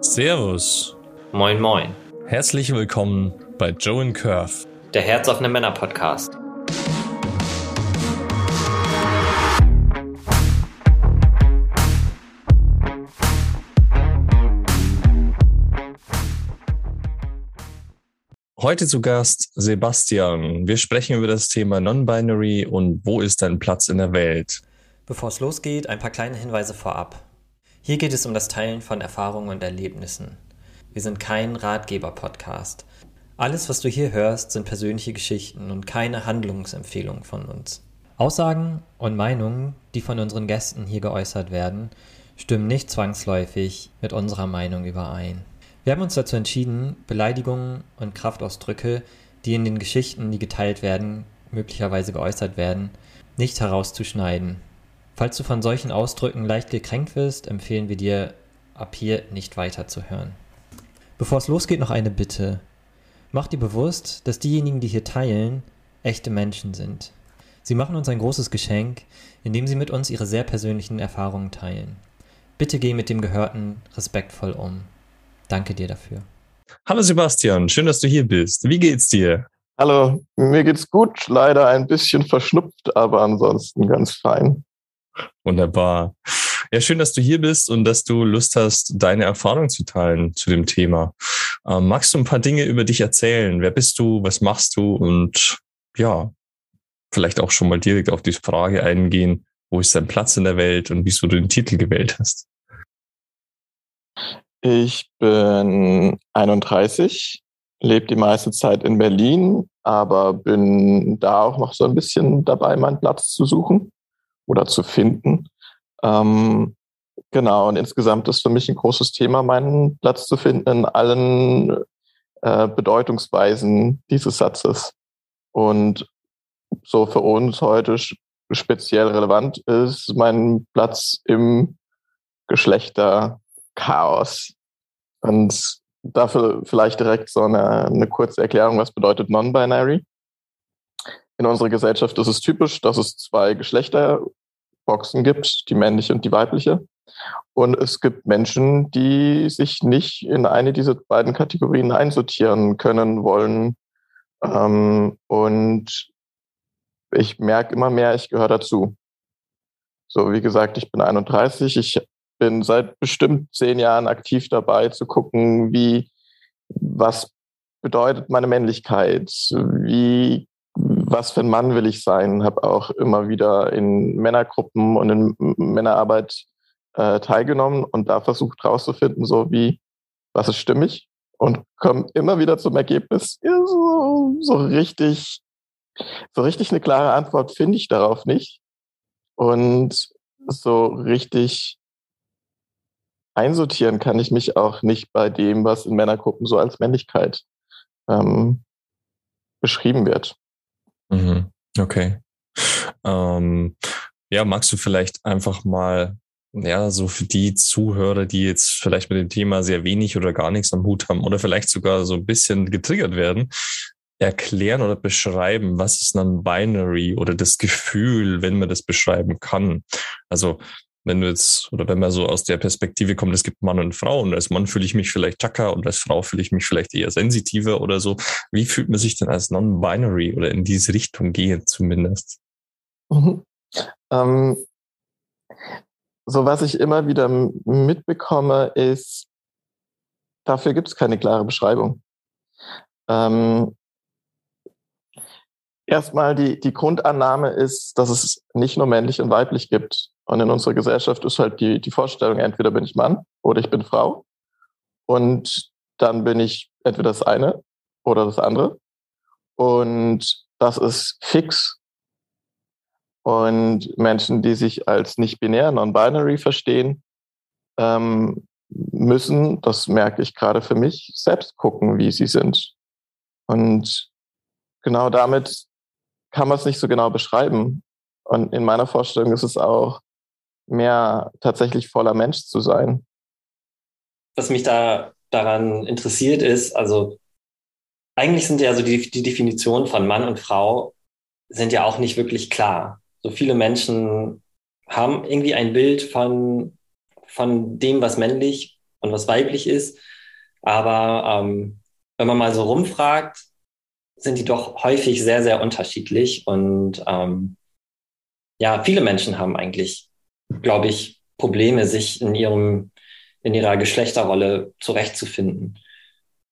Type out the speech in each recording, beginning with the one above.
Servus. Moin, moin. Herzlich willkommen bei Joe and Curve. Der Herzoffene Männer Podcast. Heute zu Gast Sebastian. Wir sprechen über das Thema Non-Binary und wo ist dein Platz in der Welt. Bevor es losgeht, ein paar kleine Hinweise vorab. Hier geht es um das Teilen von Erfahrungen und Erlebnissen. Wir sind kein Ratgeber-Podcast. Alles, was du hier hörst, sind persönliche Geschichten und keine Handlungsempfehlungen von uns. Aussagen und Meinungen, die von unseren Gästen hier geäußert werden, stimmen nicht zwangsläufig mit unserer Meinung überein. Wir haben uns dazu entschieden, Beleidigungen und Kraftausdrücke, die in den Geschichten, die geteilt werden, möglicherweise geäußert werden, nicht herauszuschneiden. Falls du von solchen Ausdrücken leicht gekränkt wirst, empfehlen wir dir, ab hier nicht weiterzuhören. Bevor es losgeht, noch eine Bitte. Mach dir bewusst, dass diejenigen, die hier teilen, echte Menschen sind. Sie machen uns ein großes Geschenk, indem sie mit uns ihre sehr persönlichen Erfahrungen teilen. Bitte geh mit dem Gehörten respektvoll um. Danke dir dafür. Hallo Sebastian, schön, dass du hier bist. Wie geht's dir? Hallo, mir geht's gut, leider ein bisschen verschnupft, aber ansonsten ganz fein. Wunderbar. Ja, schön, dass du hier bist und dass du Lust hast, deine Erfahrung zu teilen zu dem Thema. Ähm, magst du ein paar Dinge über dich erzählen? Wer bist du? Was machst du? Und ja, vielleicht auch schon mal direkt auf die Frage eingehen, wo ist dein Platz in der Welt und wieso du den Titel gewählt hast? Ich bin 31, lebe die meiste Zeit in Berlin, aber bin da auch noch so ein bisschen dabei, meinen Platz zu suchen oder zu finden. Ähm, genau, und insgesamt ist für mich ein großes Thema, meinen Platz zu finden in allen äh, Bedeutungsweisen dieses Satzes. Und so für uns heute speziell relevant ist mein Platz im Geschlechterchaos. Und dafür vielleicht direkt so eine, eine kurze Erklärung, was bedeutet Non-Binary. In unserer Gesellschaft ist es typisch, dass es zwei Geschlechterboxen gibt, die männliche und die weibliche. Und es gibt Menschen, die sich nicht in eine dieser beiden Kategorien einsortieren können, wollen. Ähm, und ich merke immer mehr, ich gehöre dazu. So, wie gesagt, ich bin 31. Ich bin seit bestimmt zehn Jahren aktiv dabei zu gucken, wie, was bedeutet meine Männlichkeit? Wie was für ein Mann will ich sein, habe auch immer wieder in Männergruppen und in Männerarbeit äh, teilgenommen und da versucht rauszufinden, so wie, was ist stimmig und komme immer wieder zum Ergebnis, ja, so, so richtig, so richtig eine klare Antwort finde ich darauf nicht. Und so richtig einsortieren kann ich mich auch nicht bei dem, was in Männergruppen so als Männlichkeit ähm, beschrieben wird. Mhm. Okay. Ähm, ja, magst du vielleicht einfach mal, ja, so für die Zuhörer, die jetzt vielleicht mit dem Thema sehr wenig oder gar nichts am Hut haben oder vielleicht sogar so ein bisschen getriggert werden, erklären oder beschreiben, was ist dann Binary oder das Gefühl, wenn man das beschreiben kann. Also wenn du jetzt, oder wenn man so aus der Perspektive kommt, es gibt Mann und Frau und als Mann fühle ich mich vielleicht Chaka und als Frau fühle ich mich vielleicht eher sensitiver oder so. Wie fühlt man sich denn als Non-Binary oder in diese Richtung gehen zumindest? Mhm. Ähm, so was ich immer wieder mitbekomme, ist, dafür gibt es keine klare Beschreibung. Ähm, erstmal die, die Grundannahme ist, dass es nicht nur männlich und weiblich gibt. Und in unserer Gesellschaft ist halt die, die Vorstellung, entweder bin ich Mann oder ich bin Frau. Und dann bin ich entweder das eine oder das andere. Und das ist fix. Und Menschen, die sich als nicht binär, non-binary verstehen, ähm, müssen, das merke ich gerade für mich, selbst gucken, wie sie sind. Und genau damit kann man es nicht so genau beschreiben. Und in meiner Vorstellung ist es auch mehr tatsächlich voller Mensch zu sein. Was mich da daran interessiert ist, also eigentlich sind ja so die, die Definitionen von Mann und Frau sind ja auch nicht wirklich klar. So viele Menschen haben irgendwie ein Bild von, von dem, was männlich und was weiblich ist. Aber ähm, wenn man mal so rumfragt, sind die doch häufig sehr, sehr unterschiedlich. Und ähm, ja, viele Menschen haben eigentlich, glaube ich, Probleme, sich in ihrem, in ihrer Geschlechterrolle zurechtzufinden.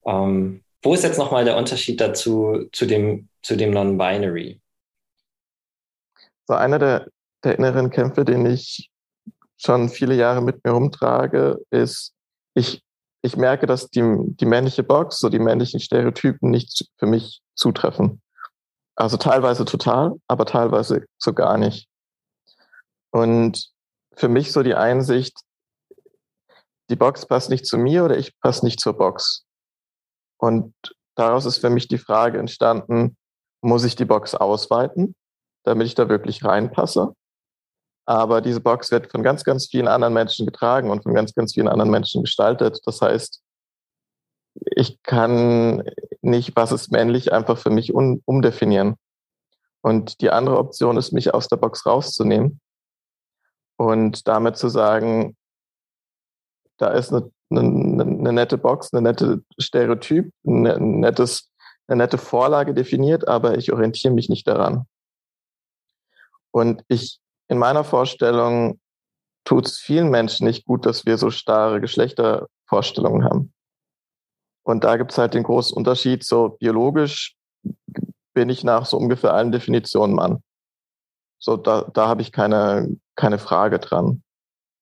Ähm, wo ist jetzt nochmal der Unterschied dazu, zu dem, zu dem Non-Binary? So einer der, der inneren Kämpfe, den ich schon viele Jahre mit mir rumtrage, ist, ich, ich merke, dass die, die männliche Box, so die männlichen Stereotypen nicht für mich zutreffen. Also teilweise total, aber teilweise so gar nicht. Und für mich so die Einsicht, die Box passt nicht zu mir oder ich passe nicht zur Box. Und daraus ist für mich die Frage entstanden, muss ich die Box ausweiten, damit ich da wirklich reinpasse? Aber diese Box wird von ganz, ganz vielen anderen Menschen getragen und von ganz, ganz vielen anderen Menschen gestaltet. Das heißt, ich kann nicht, was ist männlich, einfach für mich um, umdefinieren. Und die andere Option ist, mich aus der Box rauszunehmen und damit zu sagen, da ist eine, eine, eine nette Box, eine nette Stereotyp, ein nettes, eine nette Vorlage definiert, aber ich orientiere mich nicht daran. Und ich in meiner Vorstellung tut es vielen Menschen nicht gut, dass wir so starre Geschlechtervorstellungen haben. Und da gibt es halt den großen Unterschied, so biologisch bin ich nach so ungefähr allen Definitionen Mann. So, da, da habe ich keine, keine Frage dran.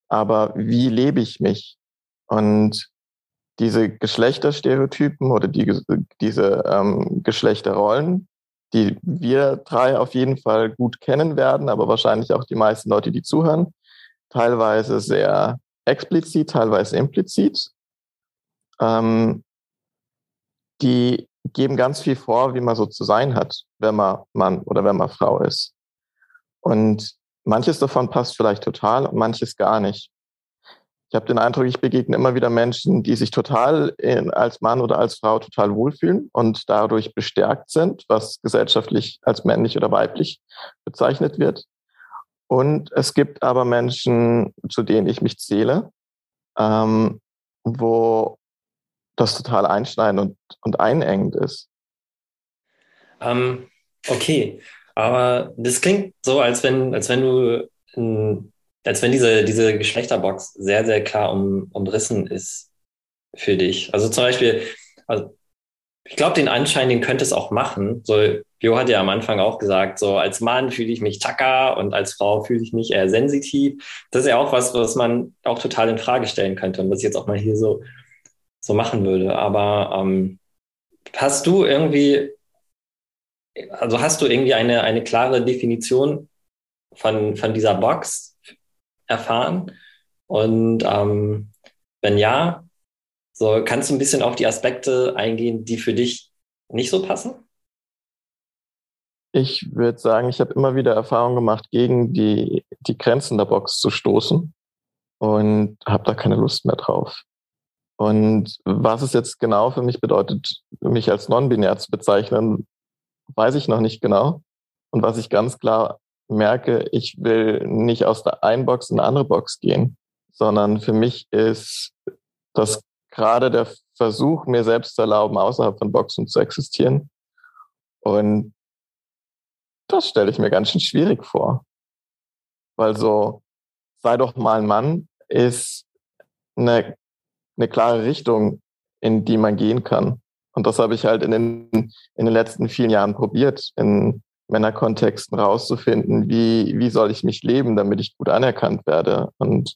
Aber wie lebe ich mich? Und diese Geschlechterstereotypen oder die, diese ähm, Geschlechterrollen, die wir drei auf jeden Fall gut kennen werden, aber wahrscheinlich auch die meisten Leute, die zuhören. Teilweise sehr explizit, teilweise implizit. Ähm, die geben ganz viel vor, wie man so zu sein hat, wenn man Mann oder wenn man Frau ist. Und manches davon passt vielleicht total und manches gar nicht. Ich habe den Eindruck, ich begegne immer wieder Menschen, die sich total in, als Mann oder als Frau total wohlfühlen und dadurch bestärkt sind, was gesellschaftlich als männlich oder weiblich bezeichnet wird. Und es gibt aber Menschen, zu denen ich mich zähle, ähm, wo das total einschneidend und, und einengend ist. Ähm, okay, aber das klingt so, als wenn, als wenn du als wenn diese, diese Geschlechterbox sehr, sehr klar um, umrissen ist für dich. Also zum Beispiel, also ich glaube, den Anschein, den könnte es auch machen. So, Jo hat ja am Anfang auch gesagt, so als Mann fühle ich mich tacker und als Frau fühle ich mich eher sensitiv. Das ist ja auch was, was man auch total in Frage stellen könnte und was ich jetzt auch mal hier so, so machen würde. Aber ähm, hast du irgendwie, also hast du irgendwie eine, eine klare Definition von, von dieser Box, erfahren? Und ähm, wenn ja, so kannst du ein bisschen auf die Aspekte eingehen, die für dich nicht so passen? Ich würde sagen, ich habe immer wieder Erfahrungen gemacht, gegen die, die Grenzen der Box zu stoßen und habe da keine Lust mehr drauf. Und was es jetzt genau für mich bedeutet, mich als non-binär zu bezeichnen, weiß ich noch nicht genau. Und was ich ganz klar merke, ich will nicht aus der einen Box in eine andere Box gehen, sondern für mich ist das gerade der Versuch, mir selbst zu erlauben, außerhalb von Boxen zu existieren. Und das stelle ich mir ganz schön schwierig vor. Weil so, sei doch mal ein Mann, ist eine, eine klare Richtung, in die man gehen kann. Und das habe ich halt in den, in den letzten vielen Jahren probiert, in Männerkontexten rauszufinden, wie, wie soll ich mich leben, damit ich gut anerkannt werde. Und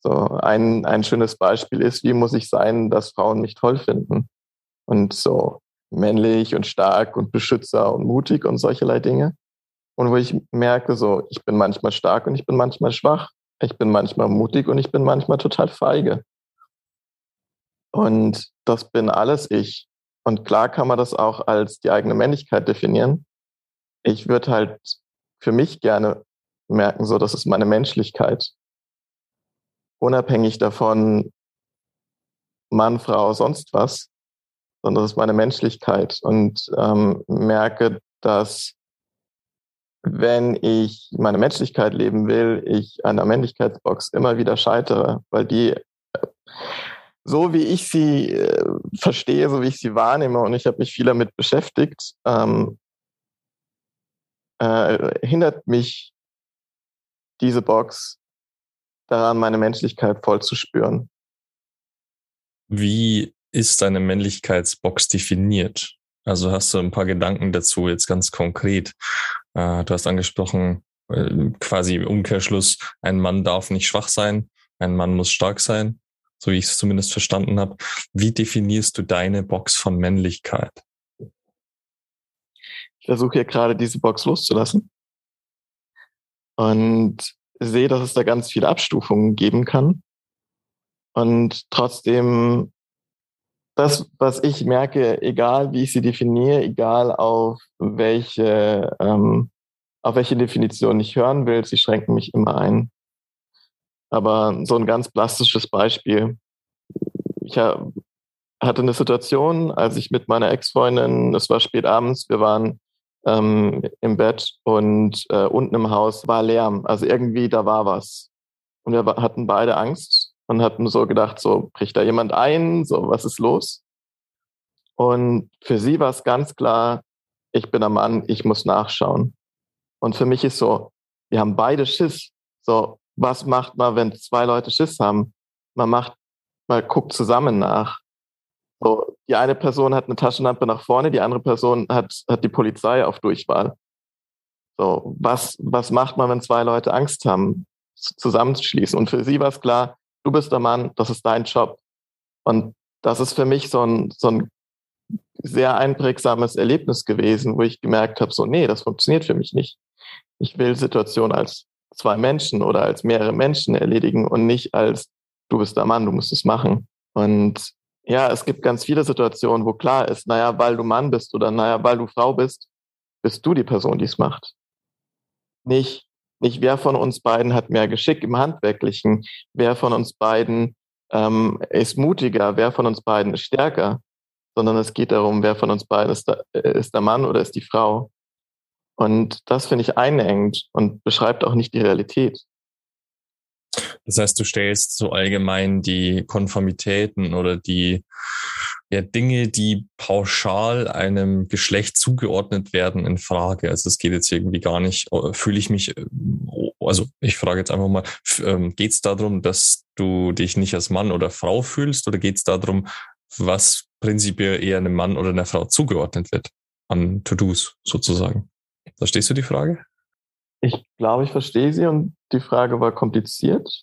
so ein, ein schönes Beispiel ist, wie muss ich sein, dass Frauen mich toll finden? Und so männlich und stark und Beschützer und mutig und solcherlei Dinge. Und wo ich merke, so, ich bin manchmal stark und ich bin manchmal schwach. Ich bin manchmal mutig und ich bin manchmal total feige. Und das bin alles ich. Und klar kann man das auch als die eigene Männlichkeit definieren ich würde halt für mich gerne merken, so, das ist meine Menschlichkeit. Unabhängig davon, Mann, Frau, sonst was, sondern das ist meine Menschlichkeit und ähm, merke, dass wenn ich meine Menschlichkeit leben will, ich an der Männlichkeitsbox immer wieder scheitere, weil die So wie ich sie äh, verstehe, so wie ich sie wahrnehme, und ich habe mich viel damit beschäftigt, ähm, äh, hindert mich diese Box daran, meine Menschlichkeit voll zu spüren. Wie ist deine Männlichkeitsbox definiert? Also hast du ein paar Gedanken dazu jetzt ganz konkret? Äh, du hast angesprochen, äh, quasi im Umkehrschluss, ein Mann darf nicht schwach sein, ein Mann muss stark sein, so wie ich es zumindest verstanden habe. Wie definierst du deine Box von Männlichkeit? Ich versuche hier gerade diese Box loszulassen und sehe, dass es da ganz viele Abstufungen geben kann. Und trotzdem, das, was ich merke, egal wie ich sie definiere, egal auf welche, ähm, auf welche Definition ich hören will, sie schränken mich immer ein. Aber so ein ganz plastisches Beispiel. Ich hatte eine Situation, als ich mit meiner Ex-Freundin, es war spät abends, wir waren ähm, im Bett und äh, unten im Haus war Lärm. Also irgendwie da war was. Und wir hatten beide Angst und hatten so gedacht, so bricht da jemand ein, so was ist los? Und für sie war es ganz klar, ich bin ein Mann, ich muss nachschauen. Und für mich ist so, wir haben beide Schiss. So, was macht man, wenn zwei Leute Schiss haben? Man macht, man guckt zusammen nach. So, die eine Person hat eine Taschenlampe nach vorne, die andere Person hat, hat die Polizei auf Durchwahl. So, was, was macht man, wenn zwei Leute Angst haben, zusammenzuschließen? Und für sie war es klar, du bist der Mann, das ist dein Job. Und das ist für mich so ein, so ein sehr einprägsames Erlebnis gewesen, wo ich gemerkt habe, so, nee, das funktioniert für mich nicht. Ich will Situationen als zwei Menschen oder als mehrere Menschen erledigen und nicht als, du bist der Mann, du musst es machen. Und ja, es gibt ganz viele Situationen, wo klar ist, naja, weil du Mann bist oder naja, weil du Frau bist, bist du die Person, die es macht. Nicht, nicht wer von uns beiden hat mehr Geschick im Handwerklichen, wer von uns beiden ähm, ist mutiger, wer von uns beiden ist stärker, sondern es geht darum, wer von uns beiden ist der, ist der Mann oder ist die Frau. Und das finde ich einengt und beschreibt auch nicht die Realität. Das heißt, du stellst so allgemein die Konformitäten oder die ja, Dinge, die pauschal einem Geschlecht zugeordnet werden, in Frage. Also es geht jetzt irgendwie gar nicht, äh, fühle ich mich, äh, also ich frage jetzt einfach mal, ähm, geht es darum, dass du dich nicht als Mann oder Frau fühlst oder geht es darum, was prinzipiell eher einem Mann oder einer Frau zugeordnet wird an To-Dos sozusagen? Verstehst du die Frage? Ich glaube, ich verstehe sie und die Frage war kompliziert.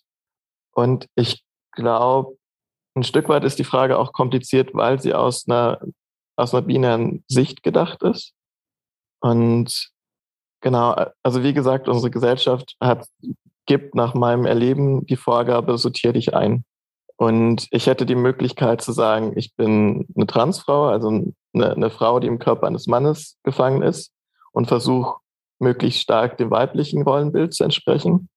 Und ich glaube, ein Stück weit ist die Frage auch kompliziert, weil sie aus einer, aus einer binären Sicht gedacht ist. Und genau, also wie gesagt, unsere Gesellschaft hat, gibt nach meinem Erleben die Vorgabe, sortier dich ein. Und ich hätte die Möglichkeit zu sagen, ich bin eine Transfrau, also eine, eine Frau, die im Körper eines Mannes gefangen ist und versuche möglichst stark dem weiblichen Rollenbild zu entsprechen.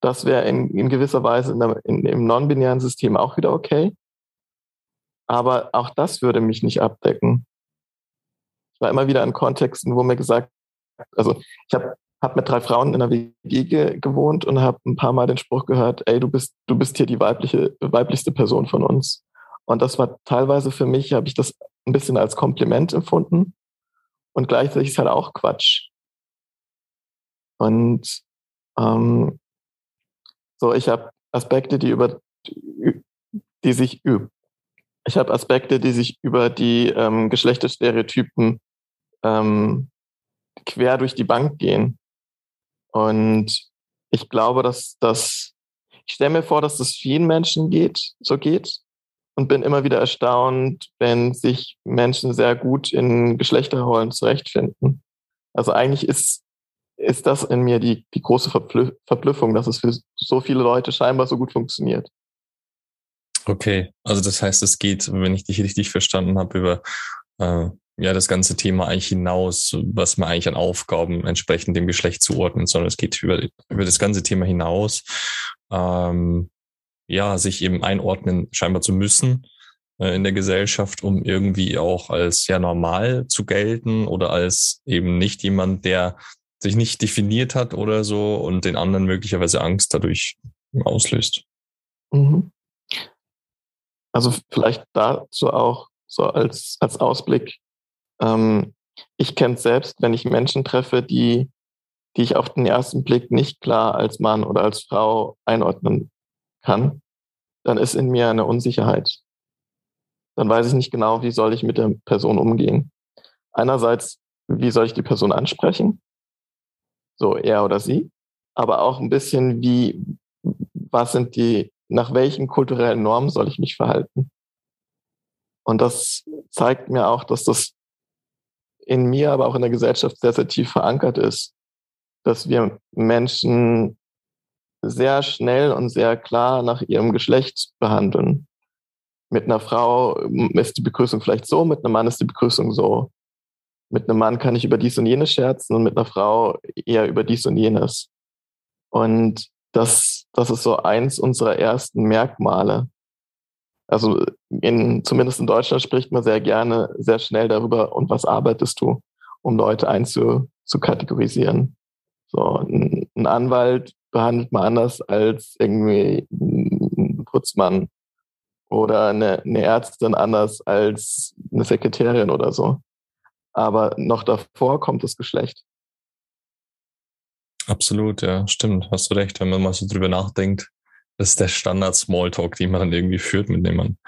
Das wäre in, in, gewisser Weise in der, in, im non-binären System auch wieder okay. Aber auch das würde mich nicht abdecken. Ich war immer wieder in Kontexten, wo mir gesagt, also ich habe hab mit drei Frauen in einer WG gewohnt und habe ein paar Mal den Spruch gehört, ey, du bist, du bist hier die weibliche, weiblichste Person von uns. Und das war teilweise für mich, habe ich das ein bisschen als Kompliment empfunden. Und gleichzeitig ist halt auch Quatsch. Und ähm, so, ich habe Aspekte, die über die sich ich habe Aspekte, die sich über die ähm, Geschlechterstereotypen ähm, quer durch die Bank gehen. Und ich glaube, dass das, ich stelle mir vor, dass das vielen Menschen geht, so geht. Und bin immer wieder erstaunt, wenn sich Menschen sehr gut in Geschlechterrollen zurechtfinden. Also eigentlich ist ist das in mir die, die große Verblü Verblüffung, dass es für so viele Leute scheinbar so gut funktioniert. Okay, also das heißt, es geht, wenn ich dich richtig verstanden habe, über äh, ja das ganze Thema eigentlich hinaus, was man eigentlich an Aufgaben entsprechend dem Geschlecht zuordnet, sondern es geht über, über das ganze Thema hinaus, ähm, ja, sich eben einordnen scheinbar zu müssen äh, in der Gesellschaft, um irgendwie auch als ja normal zu gelten oder als eben nicht jemand, der sich nicht definiert hat oder so und den anderen möglicherweise Angst dadurch auslöst. Mhm. Also vielleicht dazu auch so als, als Ausblick. Ähm, ich kenne es selbst, wenn ich Menschen treffe, die, die ich auf den ersten Blick nicht klar als Mann oder als Frau einordnen kann, dann ist in mir eine Unsicherheit. Dann weiß ich nicht genau, wie soll ich mit der Person umgehen. Einerseits, wie soll ich die Person ansprechen? So er oder sie. Aber auch ein bisschen, wie, was sind die, nach welchen kulturellen Normen soll ich mich verhalten? Und das zeigt mir auch, dass das in mir, aber auch in der Gesellschaft sehr, sehr tief verankert ist, dass wir Menschen sehr schnell und sehr klar nach ihrem Geschlecht behandeln. Mit einer Frau ist die Begrüßung vielleicht so, mit einem Mann ist die Begrüßung so. Mit einem Mann kann ich über dies und jenes scherzen und mit einer Frau eher über dies und jenes. Und das, das ist so eins unserer ersten Merkmale. Also in, zumindest in Deutschland spricht man sehr gerne sehr schnell darüber, und was arbeitest du, um Leute einzukategorisieren. So, ein, ein Anwalt behandelt man anders als irgendwie ein Putzmann oder eine, eine Ärztin anders als eine Sekretärin oder so. Aber noch davor kommt das Geschlecht. Absolut, ja, stimmt. Hast du recht, wenn man mal so drüber nachdenkt. Das ist der Standard Smalltalk, den man dann irgendwie führt mit dem man.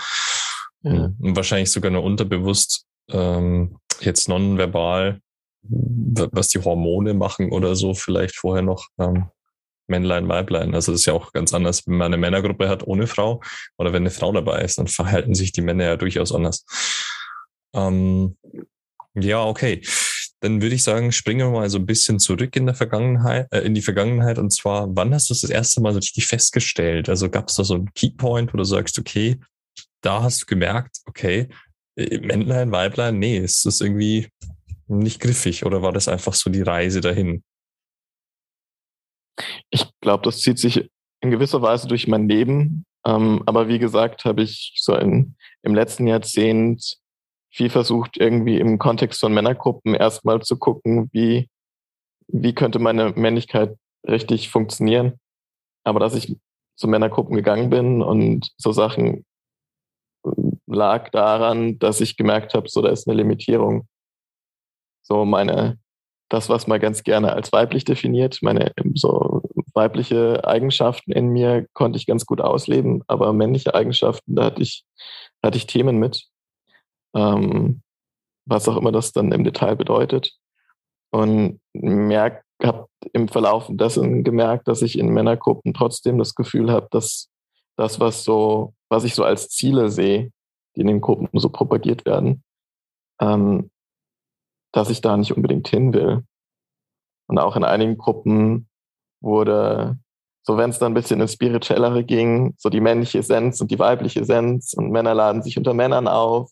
Ja. Und wahrscheinlich sogar nur unterbewusst ähm, jetzt nonverbal, was die Hormone machen oder so, vielleicht vorher noch ähm, Männlein, Weiblein. Also das ist ja auch ganz anders, wenn man eine Männergruppe hat ohne Frau oder wenn eine Frau dabei ist, dann verhalten sich die Männer ja durchaus anders. Ähm, ja, okay. Dann würde ich sagen, springen wir mal so ein bisschen zurück in der Vergangenheit, äh, in die Vergangenheit. Und zwar, wann hast du es das erste Mal so richtig festgestellt? Also gab es da so einen Keypoint, wo du sagst, okay, da hast du gemerkt, okay, äh, Männlein, Weiblein, nee, ist das irgendwie nicht griffig oder war das einfach so die Reise dahin? Ich glaube, das zieht sich in gewisser Weise durch mein Leben. Ähm, aber wie gesagt, habe ich so in, im letzten Jahrzehnt viel versucht, irgendwie im Kontext von Männergruppen erstmal zu gucken, wie, wie könnte meine Männlichkeit richtig funktionieren. Aber dass ich zu Männergruppen gegangen bin und so Sachen lag daran, dass ich gemerkt habe, so da ist eine Limitierung. So meine, das, was man ganz gerne als weiblich definiert, meine so weibliche Eigenschaften in mir konnte ich ganz gut ausleben, aber männliche Eigenschaften, da hatte ich, hatte ich Themen mit. Ähm, was auch immer das dann im Detail bedeutet. Und habe im Verlauf dessen gemerkt, dass ich in Männergruppen trotzdem das Gefühl habe, dass das, was so, was ich so als Ziele sehe, die in den Gruppen so propagiert werden, ähm, dass ich da nicht unbedingt hin will. Und auch in einigen Gruppen wurde, so wenn es dann ein bisschen ins Spirituellere ging, so die männliche Essenz und die weibliche Essenz und Männer laden sich unter Männern auf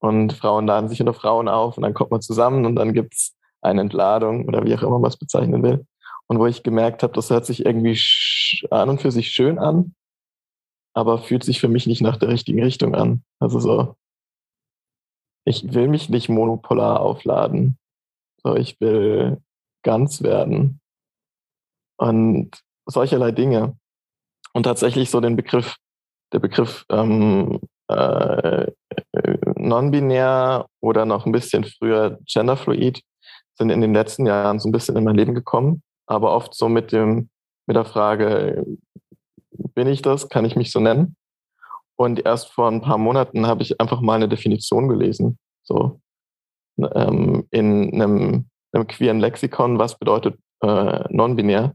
und Frauen laden sich unter Frauen auf und dann kommt man zusammen und dann gibt's eine Entladung oder wie auch immer man es bezeichnen will. Und wo ich gemerkt habe, das hört sich irgendwie an und für sich schön an, aber fühlt sich für mich nicht nach der richtigen Richtung an. Also so, ich will mich nicht monopolar aufladen. So, ich will ganz werden. Und solcherlei Dinge. Und tatsächlich so den Begriff, der Begriff ähm, äh, non-binär oder noch ein bisschen früher genderfluid sind in den letzten Jahren so ein bisschen in mein Leben gekommen, aber oft so mit dem mit der Frage, bin ich das? Kann ich mich so nennen? Und erst vor ein paar Monaten habe ich einfach mal eine Definition gelesen, so ähm, in einem, einem queeren Lexikon, was bedeutet äh, non-binär.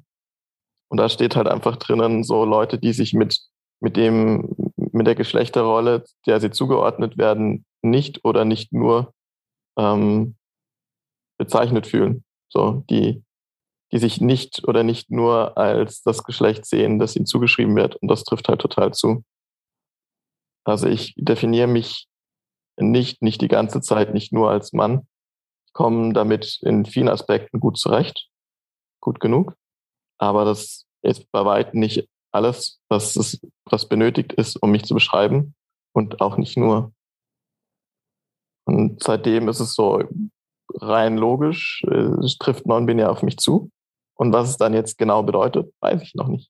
Und da steht halt einfach drinnen so Leute, die sich mit mit dem mit der Geschlechterrolle, der sie zugeordnet werden, nicht oder nicht nur ähm, bezeichnet fühlen. So die die sich nicht oder nicht nur als das Geschlecht sehen, das ihnen zugeschrieben wird. Und das trifft halt total zu. Also ich definiere mich nicht, nicht die ganze Zeit, nicht nur als Mann. Ich komme damit in vielen Aspekten gut zurecht, gut genug. Aber das ist bei weitem nicht alles, was, es, was benötigt ist, um mich zu beschreiben. Und auch nicht nur. Und seitdem ist es so rein logisch, äh, es trifft non-binär auf mich zu. Und was es dann jetzt genau bedeutet, weiß ich noch nicht.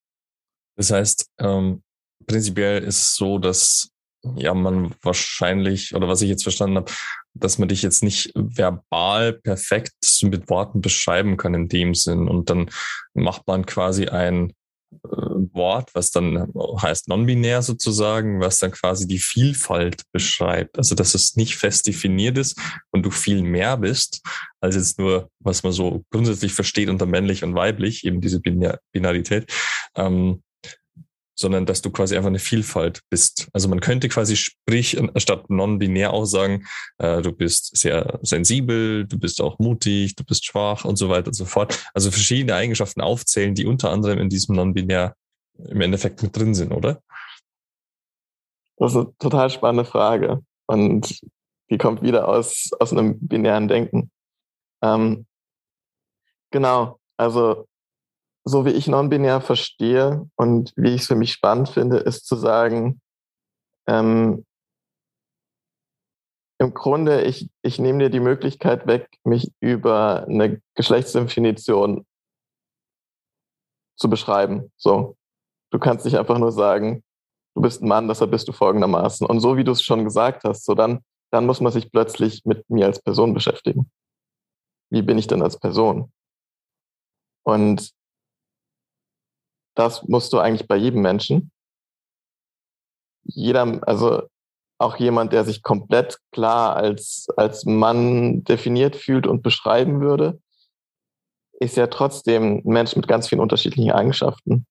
Das heißt, ähm, prinzipiell ist es so, dass ja, man wahrscheinlich, oder was ich jetzt verstanden habe, dass man dich jetzt nicht verbal perfekt mit Worten beschreiben kann in dem Sinn. Und dann macht man quasi ein äh, Wort, was dann heißt non-binär sozusagen, was dann quasi die Vielfalt beschreibt. Also, dass es nicht fest definiert ist und du viel mehr bist, als jetzt nur, was man so grundsätzlich versteht unter männlich und weiblich, eben diese Binarität. Ähm, sondern dass du quasi einfach eine Vielfalt bist. Also man könnte quasi sprich statt non-binär auch sagen, äh, du bist sehr sensibel, du bist auch mutig, du bist schwach und so weiter und so fort. Also verschiedene Eigenschaften aufzählen, die unter anderem in diesem non-binär im Endeffekt mit drin sind, oder? Das ist eine total spannende Frage und die kommt wieder aus, aus einem binären Denken. Ähm, genau, also so wie ich non-binär verstehe und wie ich es für mich spannend finde, ist zu sagen, ähm, im Grunde, ich, ich nehme dir die Möglichkeit weg, mich über eine Geschlechtsdefinition zu beschreiben. So. Du kannst nicht einfach nur sagen, du bist ein Mann, deshalb bist du folgendermaßen. Und so wie du es schon gesagt hast, so dann, dann muss man sich plötzlich mit mir als Person beschäftigen. Wie bin ich denn als Person? Und das musst du eigentlich bei jedem Menschen. Jeder, also auch jemand, der sich komplett klar als, als Mann definiert fühlt und beschreiben würde, ist ja trotzdem ein Mensch mit ganz vielen unterschiedlichen Eigenschaften.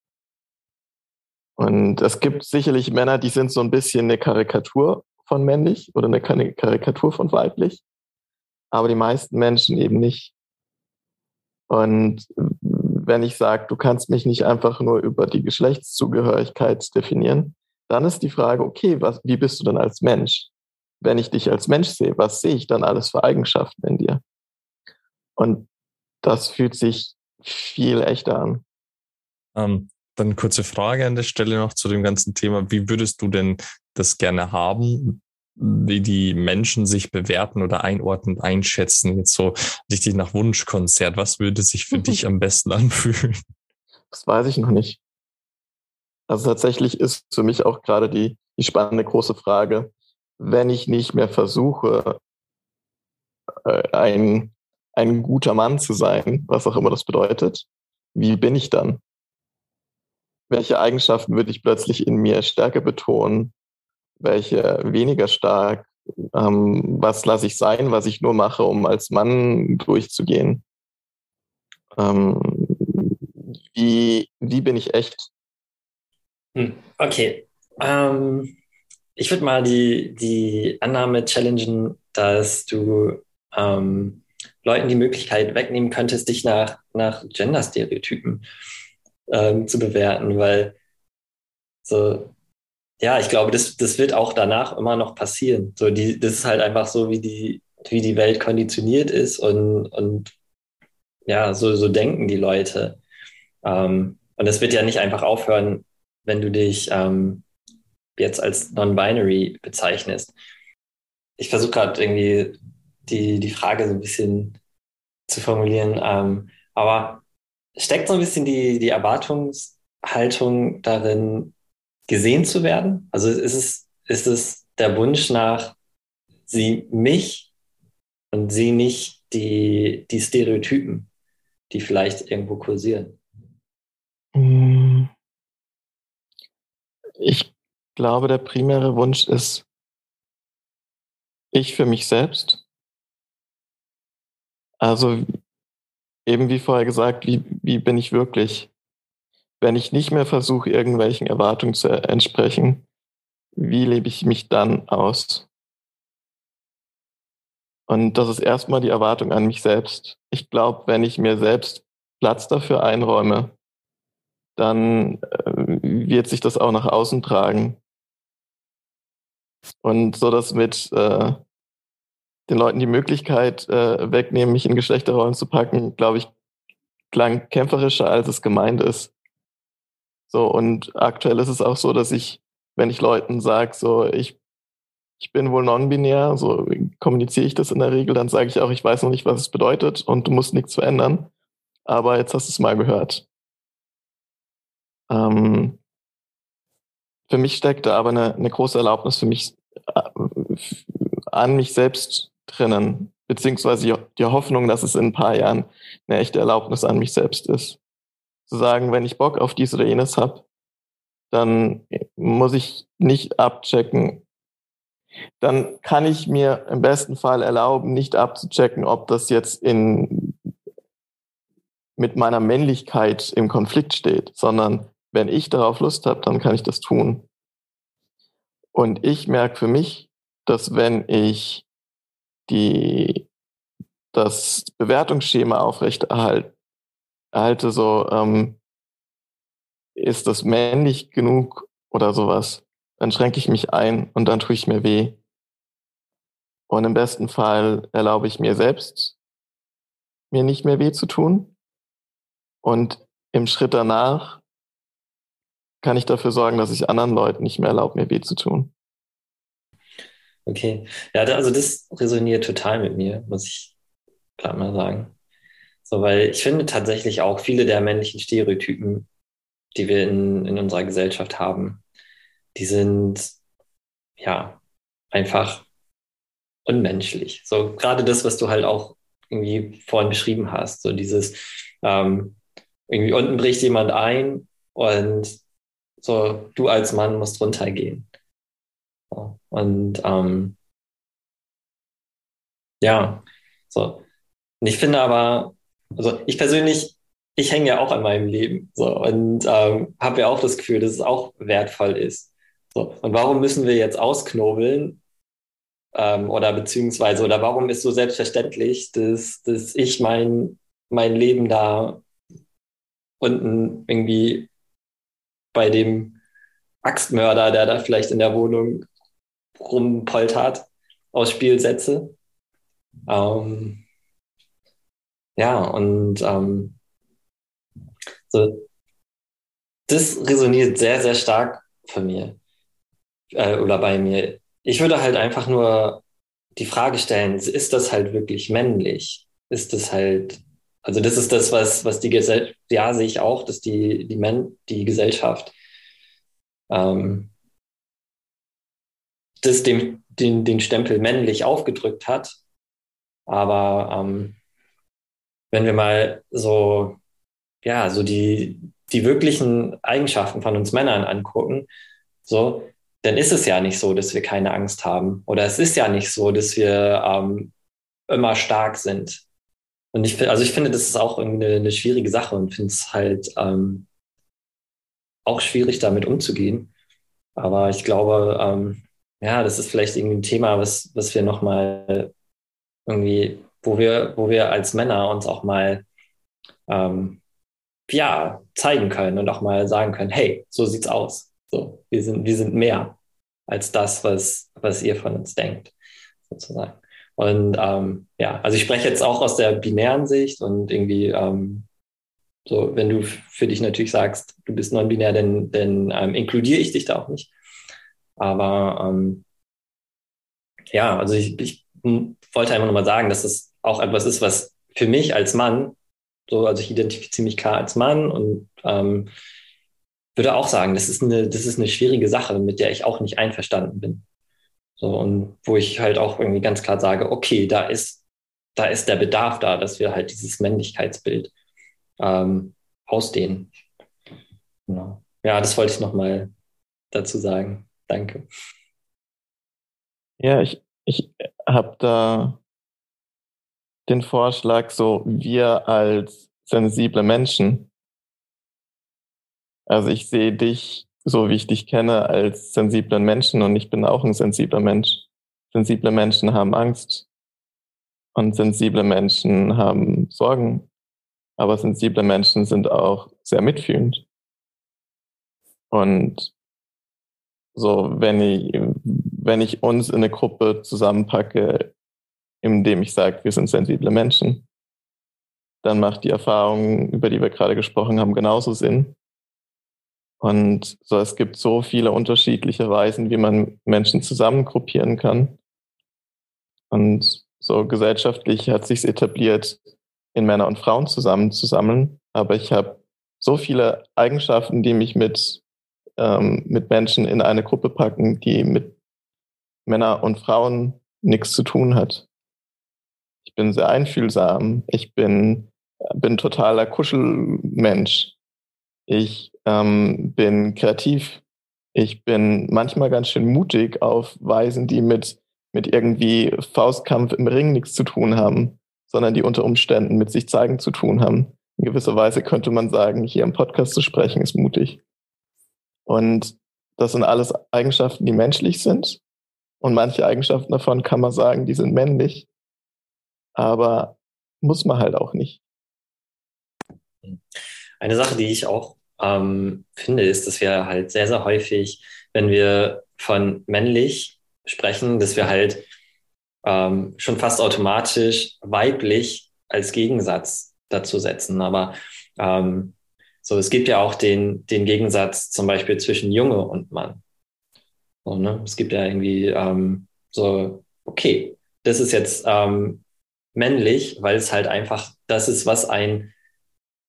Und es gibt sicherlich Männer, die sind so ein bisschen eine Karikatur von männlich oder eine Karikatur von weiblich, aber die meisten Menschen eben nicht. Und wenn ich sage, du kannst mich nicht einfach nur über die Geschlechtszugehörigkeit definieren, dann ist die Frage, okay, was, wie bist du denn als Mensch? Wenn ich dich als Mensch sehe, was sehe ich dann alles für Eigenschaften in dir? Und das fühlt sich viel echter an. Ähm, dann kurze Frage an der Stelle noch zu dem ganzen Thema. Wie würdest du denn das gerne haben? Wie die Menschen sich bewerten oder einordnen, einschätzen, jetzt so richtig nach Wunschkonzert. Was würde sich für dich am besten anfühlen? Das weiß ich noch nicht. Also tatsächlich ist für mich auch gerade die, die spannende große Frage, wenn ich nicht mehr versuche, äh, ein, ein guter Mann zu sein, was auch immer das bedeutet, wie bin ich dann? Welche Eigenschaften würde ich plötzlich in mir stärker betonen? Welche weniger stark, ähm, was lasse ich sein, was ich nur mache, um als Mann durchzugehen. Ähm, wie, wie bin ich echt? Hm, okay. Ähm, ich würde mal die, die Annahme challengen, dass du ähm, Leuten die Möglichkeit wegnehmen könntest, dich nach, nach Gender-Stereotypen ähm, zu bewerten, weil so ja, ich glaube, das, das wird auch danach immer noch passieren. So, die, das ist halt einfach so, wie die, wie die Welt konditioniert ist und, und ja, so, so denken die Leute. Ähm, und das wird ja nicht einfach aufhören, wenn du dich ähm, jetzt als non-binary bezeichnest. Ich versuche gerade irgendwie die, die Frage so ein bisschen zu formulieren, ähm, aber steckt so ein bisschen die, die Erwartungshaltung darin, gesehen zu werden? Also ist es, ist es der Wunsch nach, sie mich und sie nicht die, die Stereotypen, die vielleicht irgendwo kursieren? Hm. Ich glaube, der primäre Wunsch ist, ich für mich selbst. Also eben wie vorher gesagt, wie, wie bin ich wirklich? Wenn ich nicht mehr versuche, irgendwelchen Erwartungen zu entsprechen, wie lebe ich mich dann aus? Und das ist erstmal die Erwartung an mich selbst. Ich glaube, wenn ich mir selbst Platz dafür einräume, dann äh, wird sich das auch nach außen tragen. Und so das mit äh, den Leuten die Möglichkeit äh, wegnehmen, mich in Geschlechterrollen zu packen, glaube ich, klang kämpferischer, als es gemeint ist. So, und aktuell ist es auch so, dass ich, wenn ich Leuten sage, so, ich, ich bin wohl non-binär, so kommuniziere ich das in der Regel, dann sage ich auch, ich weiß noch nicht, was es bedeutet und du musst nichts verändern. Aber jetzt hast du es mal gehört. Ähm, für mich steckte aber eine, eine große Erlaubnis für mich äh, an mich selbst drinnen, beziehungsweise die Hoffnung, dass es in ein paar Jahren eine echte Erlaubnis an mich selbst ist. Zu sagen, wenn ich Bock auf dies oder jenes habe, dann muss ich nicht abchecken. Dann kann ich mir im besten Fall erlauben, nicht abzuchecken, ob das jetzt in, mit meiner Männlichkeit im Konflikt steht, sondern wenn ich darauf Lust habe, dann kann ich das tun. Und ich merke für mich, dass wenn ich die, das Bewertungsschema aufrechterhalte, erhalte, so, ähm, ist das männlich genug oder sowas, dann schränke ich mich ein und dann tue ich mir weh. Und im besten Fall erlaube ich mir selbst, mir nicht mehr weh zu tun. Und im Schritt danach kann ich dafür sorgen, dass ich anderen Leuten nicht mehr erlaube, mir weh zu tun. Okay. Ja, also das resoniert total mit mir, muss ich gerade mal sagen. So, weil ich finde tatsächlich auch viele der männlichen Stereotypen, die wir in, in unserer Gesellschaft haben, die sind ja einfach unmenschlich. So gerade das, was du halt auch irgendwie vorhin beschrieben hast, so dieses ähm, irgendwie unten bricht jemand ein und so du als Mann musst runtergehen. Und ähm, ja, so. Und ich finde aber, also ich persönlich, ich hänge ja auch an meinem Leben so, und ähm, habe ja auch das Gefühl, dass es auch wertvoll ist. So. Und warum müssen wir jetzt ausknobeln? Ähm, oder beziehungsweise, oder warum ist so selbstverständlich, dass, dass ich mein, mein Leben da unten irgendwie bei dem Axtmörder, der da vielleicht in der Wohnung rumpoltert aus Spielsätze. Ähm, ja, und ähm, so, das resoniert sehr, sehr stark von mir äh, oder bei mir. Ich würde halt einfach nur die Frage stellen, ist das halt wirklich männlich? Ist das halt, also das ist das, was, was die Gesellschaft, ja, sehe ich auch, dass die, die, Men die Gesellschaft ähm, das dem, den, den Stempel männlich aufgedrückt hat. Aber ähm, wenn wir mal so, ja, so die, die wirklichen Eigenschaften von uns Männern angucken, so, dann ist es ja nicht so, dass wir keine Angst haben. Oder es ist ja nicht so, dass wir ähm, immer stark sind. Und ich finde, also ich finde, das ist auch eine, eine schwierige Sache und finde es halt ähm, auch schwierig, damit umzugehen. Aber ich glaube, ähm, ja, das ist vielleicht irgendwie ein Thema, was, was wir nochmal irgendwie, wo wir, wo wir als Männer uns auch mal ähm, ja, zeigen können und auch mal sagen können, hey, so sieht's aus. So, wir sind, wir sind mehr als das, was, was ihr von uns denkt, sozusagen. Und ähm, ja, also ich spreche jetzt auch aus der binären Sicht und irgendwie, ähm, so, wenn du für dich natürlich sagst, du bist non-binär, dann, dann ähm, inkludiere ich dich da auch nicht. Aber ähm, ja, also ich, ich wollte einfach nochmal sagen, dass das auch etwas ist, was für mich als Mann, so, also ich identifiziere mich klar als Mann und ähm, würde auch sagen, das ist eine, das ist eine schwierige Sache, mit der ich auch nicht einverstanden bin. So, und wo ich halt auch irgendwie ganz klar sage, okay, da ist, da ist der Bedarf da, dass wir halt dieses Männlichkeitsbild ähm, ausdehnen. Genau. Ja, das wollte ich nochmal dazu sagen. Danke. Ja, ich, ich habe da den Vorschlag, so wir als sensible Menschen, also ich sehe dich, so wie ich dich kenne, als sensiblen Menschen und ich bin auch ein sensibler Mensch. Sensible Menschen haben Angst und sensible Menschen haben Sorgen, aber sensible Menschen sind auch sehr mitfühlend. Und so, wenn ich, wenn ich uns in eine Gruppe zusammenpacke, indem ich sage, wir sind sensible Menschen, dann macht die Erfahrung, über die wir gerade gesprochen haben, genauso Sinn. Und so, es gibt so viele unterschiedliche Weisen, wie man Menschen zusammengruppieren kann. Und so gesellschaftlich hat sich etabliert, in Männer und Frauen zusammenzusammeln. Aber ich habe so viele Eigenschaften, die mich mit ähm, mit Menschen in eine Gruppe packen, die mit Männer und Frauen nichts zu tun hat. Ich bin sehr einfühlsam. Ich bin, bin totaler Kuschelmensch. Ich ähm, bin kreativ. Ich bin manchmal ganz schön mutig auf Weisen, die mit, mit irgendwie Faustkampf im Ring nichts zu tun haben, sondern die unter Umständen mit sich zeigen zu tun haben. In gewisser Weise könnte man sagen, hier im Podcast zu sprechen ist mutig. Und das sind alles Eigenschaften, die menschlich sind. Und manche Eigenschaften davon kann man sagen, die sind männlich. Aber muss man halt auch nicht. Eine Sache, die ich auch ähm, finde, ist, dass wir halt sehr, sehr häufig, wenn wir von männlich sprechen, dass wir halt ähm, schon fast automatisch weiblich als Gegensatz dazu setzen. Aber ähm, so, es gibt ja auch den, den Gegensatz zum Beispiel zwischen Junge und Mann. So, ne? Es gibt ja irgendwie ähm, so, okay, das ist jetzt ähm, männlich, weil es halt einfach das ist, was ein,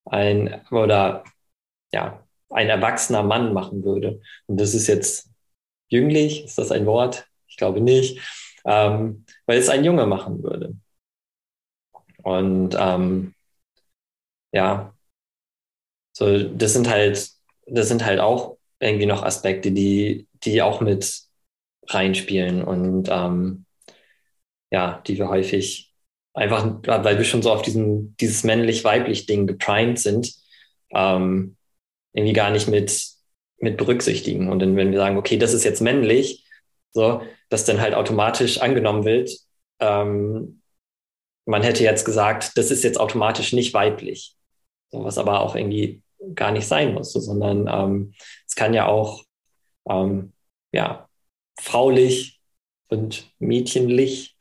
ein oder ja, ein erwachsener Mann machen würde. Und das ist jetzt jünglich, ist das ein Wort? Ich glaube nicht, ähm, weil es ein Junge machen würde. Und ähm, ja, so das sind halt, das sind halt auch irgendwie noch Aspekte, die, die auch mit reinspielen und ähm, ja, die wir häufig einfach, weil wir schon so auf diesem, dieses männlich-weiblich Ding geprimed sind, ähm, irgendwie gar nicht mit, mit berücksichtigen. Und dann, wenn wir sagen, okay, das ist jetzt männlich, so, dass dann halt automatisch angenommen wird, ähm, man hätte jetzt gesagt, das ist jetzt automatisch nicht weiblich. So, was aber auch irgendwie gar nicht sein muss, sondern ähm, es kann ja auch ähm, ja, fraulich und mädchenlich.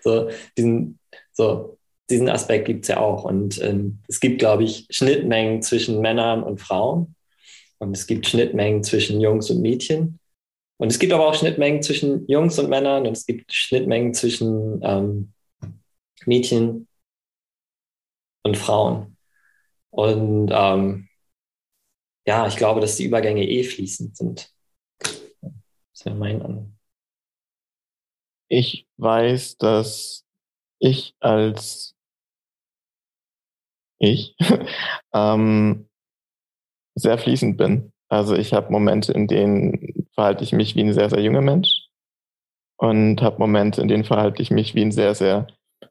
So, diesen, so, diesen Aspekt gibt es ja auch. Und ähm, es gibt, glaube ich, Schnittmengen zwischen Männern und Frauen. Und es gibt Schnittmengen zwischen Jungs und Mädchen. Und es gibt aber auch Schnittmengen zwischen Jungs und Männern und es gibt Schnittmengen zwischen ähm, Mädchen und Frauen. Und ähm, ja, ich glaube, dass die Übergänge eh fließend sind. Das wäre mein An. Ich weiß, dass ich als ich ähm, sehr fließend bin. Also ich habe Momente, in denen verhalte ich mich wie ein sehr, sehr junger Mensch und habe Momente, in denen verhalte ich mich wie ein sehr, sehr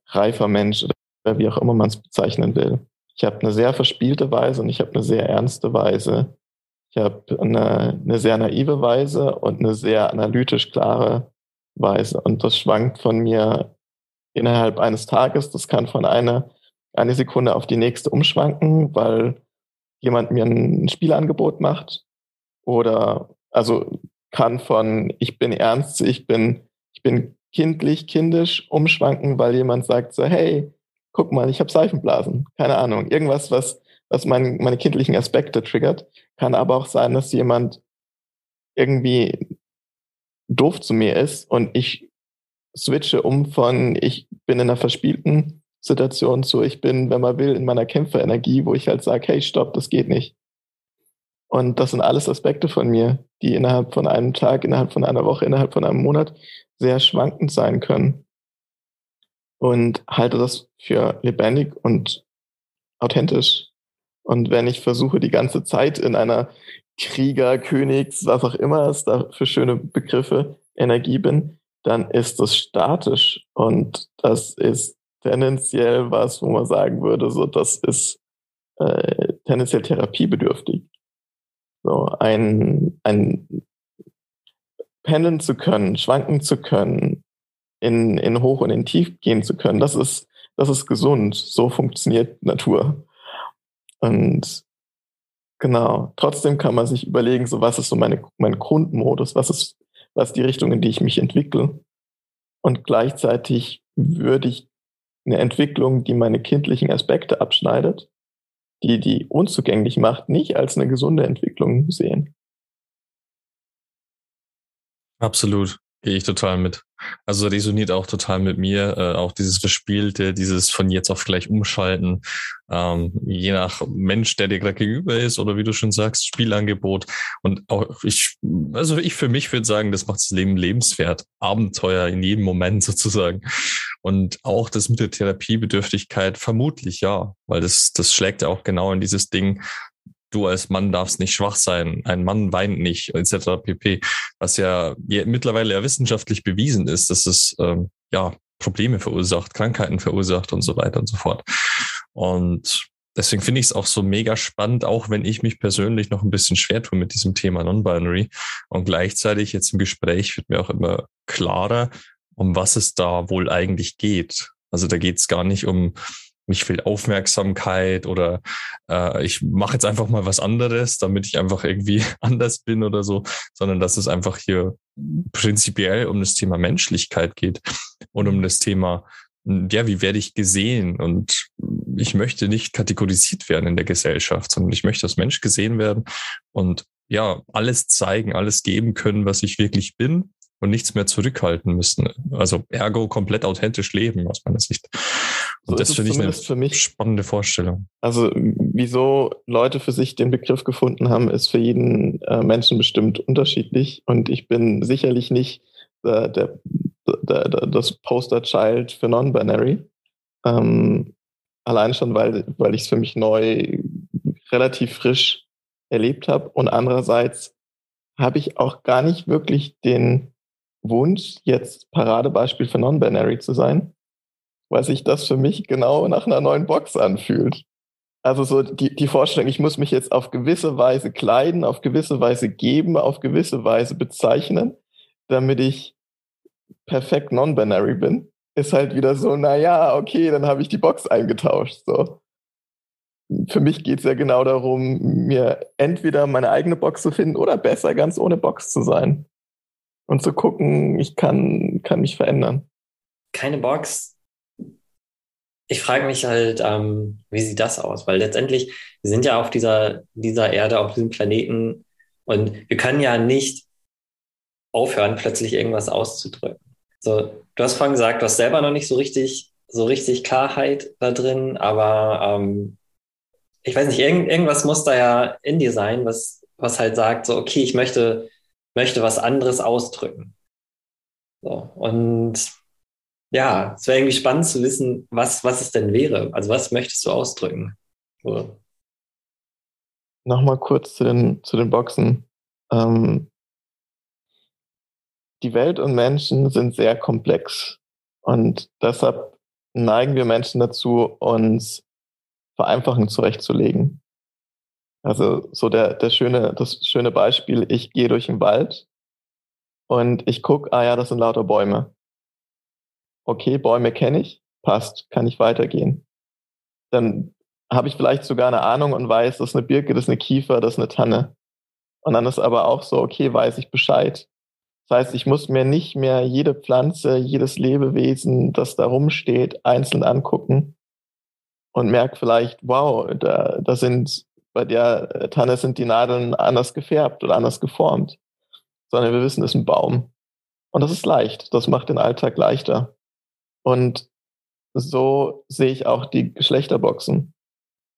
reifer Mensch oder wie auch immer man es bezeichnen will. Ich habe eine sehr verspielte Weise und ich habe eine sehr ernste Weise. Ich habe eine, eine sehr naive Weise und eine sehr analytisch klare Weise. Und das schwankt von mir innerhalb eines Tages. Das kann von einer eine Sekunde auf die nächste umschwanken, weil jemand mir ein Spielangebot macht. Oder also kann von ich bin ernst ich bin, ich bin kindlich, kindisch umschwanken, weil jemand sagt so, hey, guck mal, ich habe Seifenblasen. Keine Ahnung. Irgendwas, was, was mein, meine kindlichen Aspekte triggert. Kann aber auch sein, dass jemand irgendwie doof zu mir ist und ich switche um von ich bin in einer verspielten Situation zu ich bin, wenn man will, in meiner Kämpferenergie, wo ich halt sage, hey, stopp, das geht nicht. Und das sind alles Aspekte von mir, die innerhalb von einem Tag, innerhalb von einer Woche, innerhalb von einem Monat sehr schwankend sein können und halte das für lebendig und authentisch. Und wenn ich versuche, die ganze Zeit in einer Krieger, Königs, was auch immer es da für schöne Begriffe, Energie bin, dann ist das statisch. Und das ist tendenziell was, wo man sagen würde, so, das ist äh, tendenziell therapiebedürftig. So, ein, ein pendeln zu können, schwanken zu können, in, in Hoch und in Tief gehen zu können. Das ist, das ist gesund. So funktioniert Natur. Und genau, trotzdem kann man sich überlegen, so was ist so meine, mein Grundmodus, was ist, was die Richtung, in die ich mich entwickle. Und gleichzeitig würde ich eine Entwicklung, die meine kindlichen Aspekte abschneidet, die die unzugänglich macht, nicht als eine gesunde Entwicklung sehen. Absolut. Gehe ich total mit. Also resoniert auch total mit mir. Äh, auch dieses Verspielte, dieses von jetzt auf gleich umschalten, ähm, je nach Mensch, der dir gerade gegenüber ist oder wie du schon sagst, Spielangebot. Und auch ich, also ich für mich würde sagen, das macht das Leben lebenswert. Abenteuer in jedem Moment sozusagen. Und auch das mit der Therapiebedürftigkeit vermutlich ja, weil das, das schlägt ja auch genau in dieses Ding, du als Mann darfst nicht schwach sein, ein Mann weint nicht, etc. pp. Was ja mittlerweile ja wissenschaftlich bewiesen ist, dass es ähm, ja Probleme verursacht, Krankheiten verursacht und so weiter und so fort. Und deswegen finde ich es auch so mega spannend, auch wenn ich mich persönlich noch ein bisschen schwer tue mit diesem Thema Non-Binary. Und gleichzeitig jetzt im Gespräch wird mir auch immer klarer, um was es da wohl eigentlich geht. Also da geht es gar nicht um mich fehlt Aufmerksamkeit oder äh, ich mache jetzt einfach mal was anderes, damit ich einfach irgendwie anders bin oder so, sondern dass es einfach hier prinzipiell um das Thema Menschlichkeit geht und um das Thema, ja, wie werde ich gesehen? Und ich möchte nicht kategorisiert werden in der Gesellschaft, sondern ich möchte als Mensch gesehen werden und ja, alles zeigen, alles geben können, was ich wirklich bin und nichts mehr zurückhalten müssen. Also ergo komplett authentisch leben aus meiner Sicht. So das finde ich eine für mich, spannende Vorstellung. Also wieso Leute für sich den Begriff gefunden haben, ist für jeden äh, Menschen bestimmt unterschiedlich. Und ich bin sicherlich nicht äh, der, der, der, das Poster-Child für Non-Binary. Ähm, allein schon, weil, weil ich es für mich neu relativ frisch erlebt habe. Und andererseits habe ich auch gar nicht wirklich den Wunsch, jetzt Paradebeispiel für Non-Binary zu sein, weil sich das für mich genau nach einer neuen Box anfühlt. Also so die, die Vorstellung, ich muss mich jetzt auf gewisse Weise kleiden, auf gewisse Weise geben, auf gewisse Weise bezeichnen, damit ich perfekt non-binary bin, ist halt wieder so, na ja, okay, dann habe ich die Box eingetauscht. So. Für mich geht es ja genau darum, mir entweder meine eigene Box zu finden oder besser ganz ohne Box zu sein und zu gucken, ich kann, kann mich verändern. Keine Box. Ich frage mich halt, ähm, wie sieht das aus? Weil letztendlich, wir sind ja auf dieser, dieser Erde, auf diesem Planeten und wir können ja nicht aufhören, plötzlich irgendwas auszudrücken. So, du hast vorhin gesagt, du hast selber noch nicht so richtig, so richtig Klarheit da drin, aber ähm, ich weiß nicht, irgend, irgendwas muss da ja in dir sein, was, was halt sagt, so, okay, ich möchte möchte was anderes ausdrücken. So, und ja, es wäre irgendwie spannend zu wissen, was, was es denn wäre. Also was möchtest du ausdrücken? So. Nochmal kurz zu den, zu den Boxen. Ähm, die Welt und Menschen sind sehr komplex. Und deshalb neigen wir Menschen dazu, uns Vereinfachungen zurechtzulegen. Also so der, der schöne, das schöne Beispiel, ich gehe durch den Wald und ich gucke, ah ja, das sind lauter Bäume. Okay, Bäume kenne ich, passt, kann ich weitergehen. Dann habe ich vielleicht sogar eine Ahnung und weiß, das ist eine Birke, das ist eine Kiefer, das ist eine Tanne. Und dann ist aber auch so, okay, weiß ich Bescheid. Das heißt, ich muss mir nicht mehr jede Pflanze, jedes Lebewesen, das da rumsteht, einzeln angucken und merke vielleicht, wow, da, da sind bei der Tanne sind die Nadeln anders gefärbt oder anders geformt, sondern wir wissen, es ist ein Baum. Und das ist leicht, das macht den Alltag leichter. Und so sehe ich auch die Geschlechterboxen.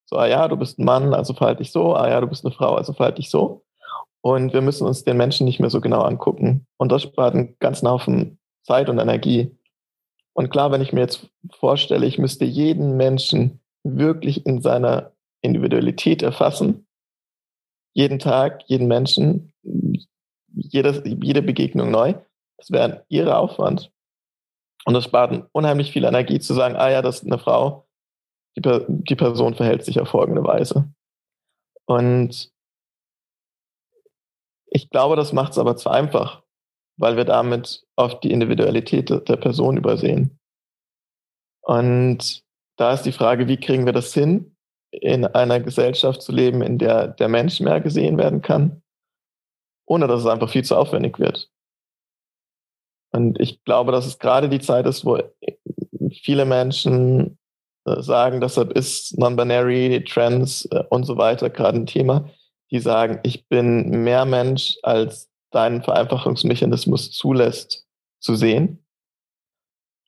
So, ah ja, du bist ein Mann, also verhalte dich so, ah ja, du bist eine Frau, also verhalte dich so. Und wir müssen uns den Menschen nicht mehr so genau angucken. Und das spart einen ganzen Haufen Zeit und Energie. Und klar, wenn ich mir jetzt vorstelle, ich müsste jeden Menschen wirklich in seiner Individualität erfassen. Jeden Tag, jeden Menschen, jede, jede Begegnung neu. Das wäre ein irrer Aufwand. Und das spart unheimlich viel Energie zu sagen, ah ja, das ist eine Frau, die, die Person verhält sich auf folgende Weise. Und ich glaube, das macht es aber zu einfach, weil wir damit auf die Individualität der Person übersehen. Und da ist die Frage, wie kriegen wir das hin, in einer Gesellschaft zu leben, in der der Mensch mehr gesehen werden kann, ohne dass es einfach viel zu aufwendig wird. Und ich glaube, dass es gerade die Zeit ist, wo viele Menschen äh, sagen, deshalb ist Non-Binary, Trans äh, und so weiter gerade ein Thema, die sagen, ich bin mehr Mensch, als dein Vereinfachungsmechanismus zulässt, zu sehen.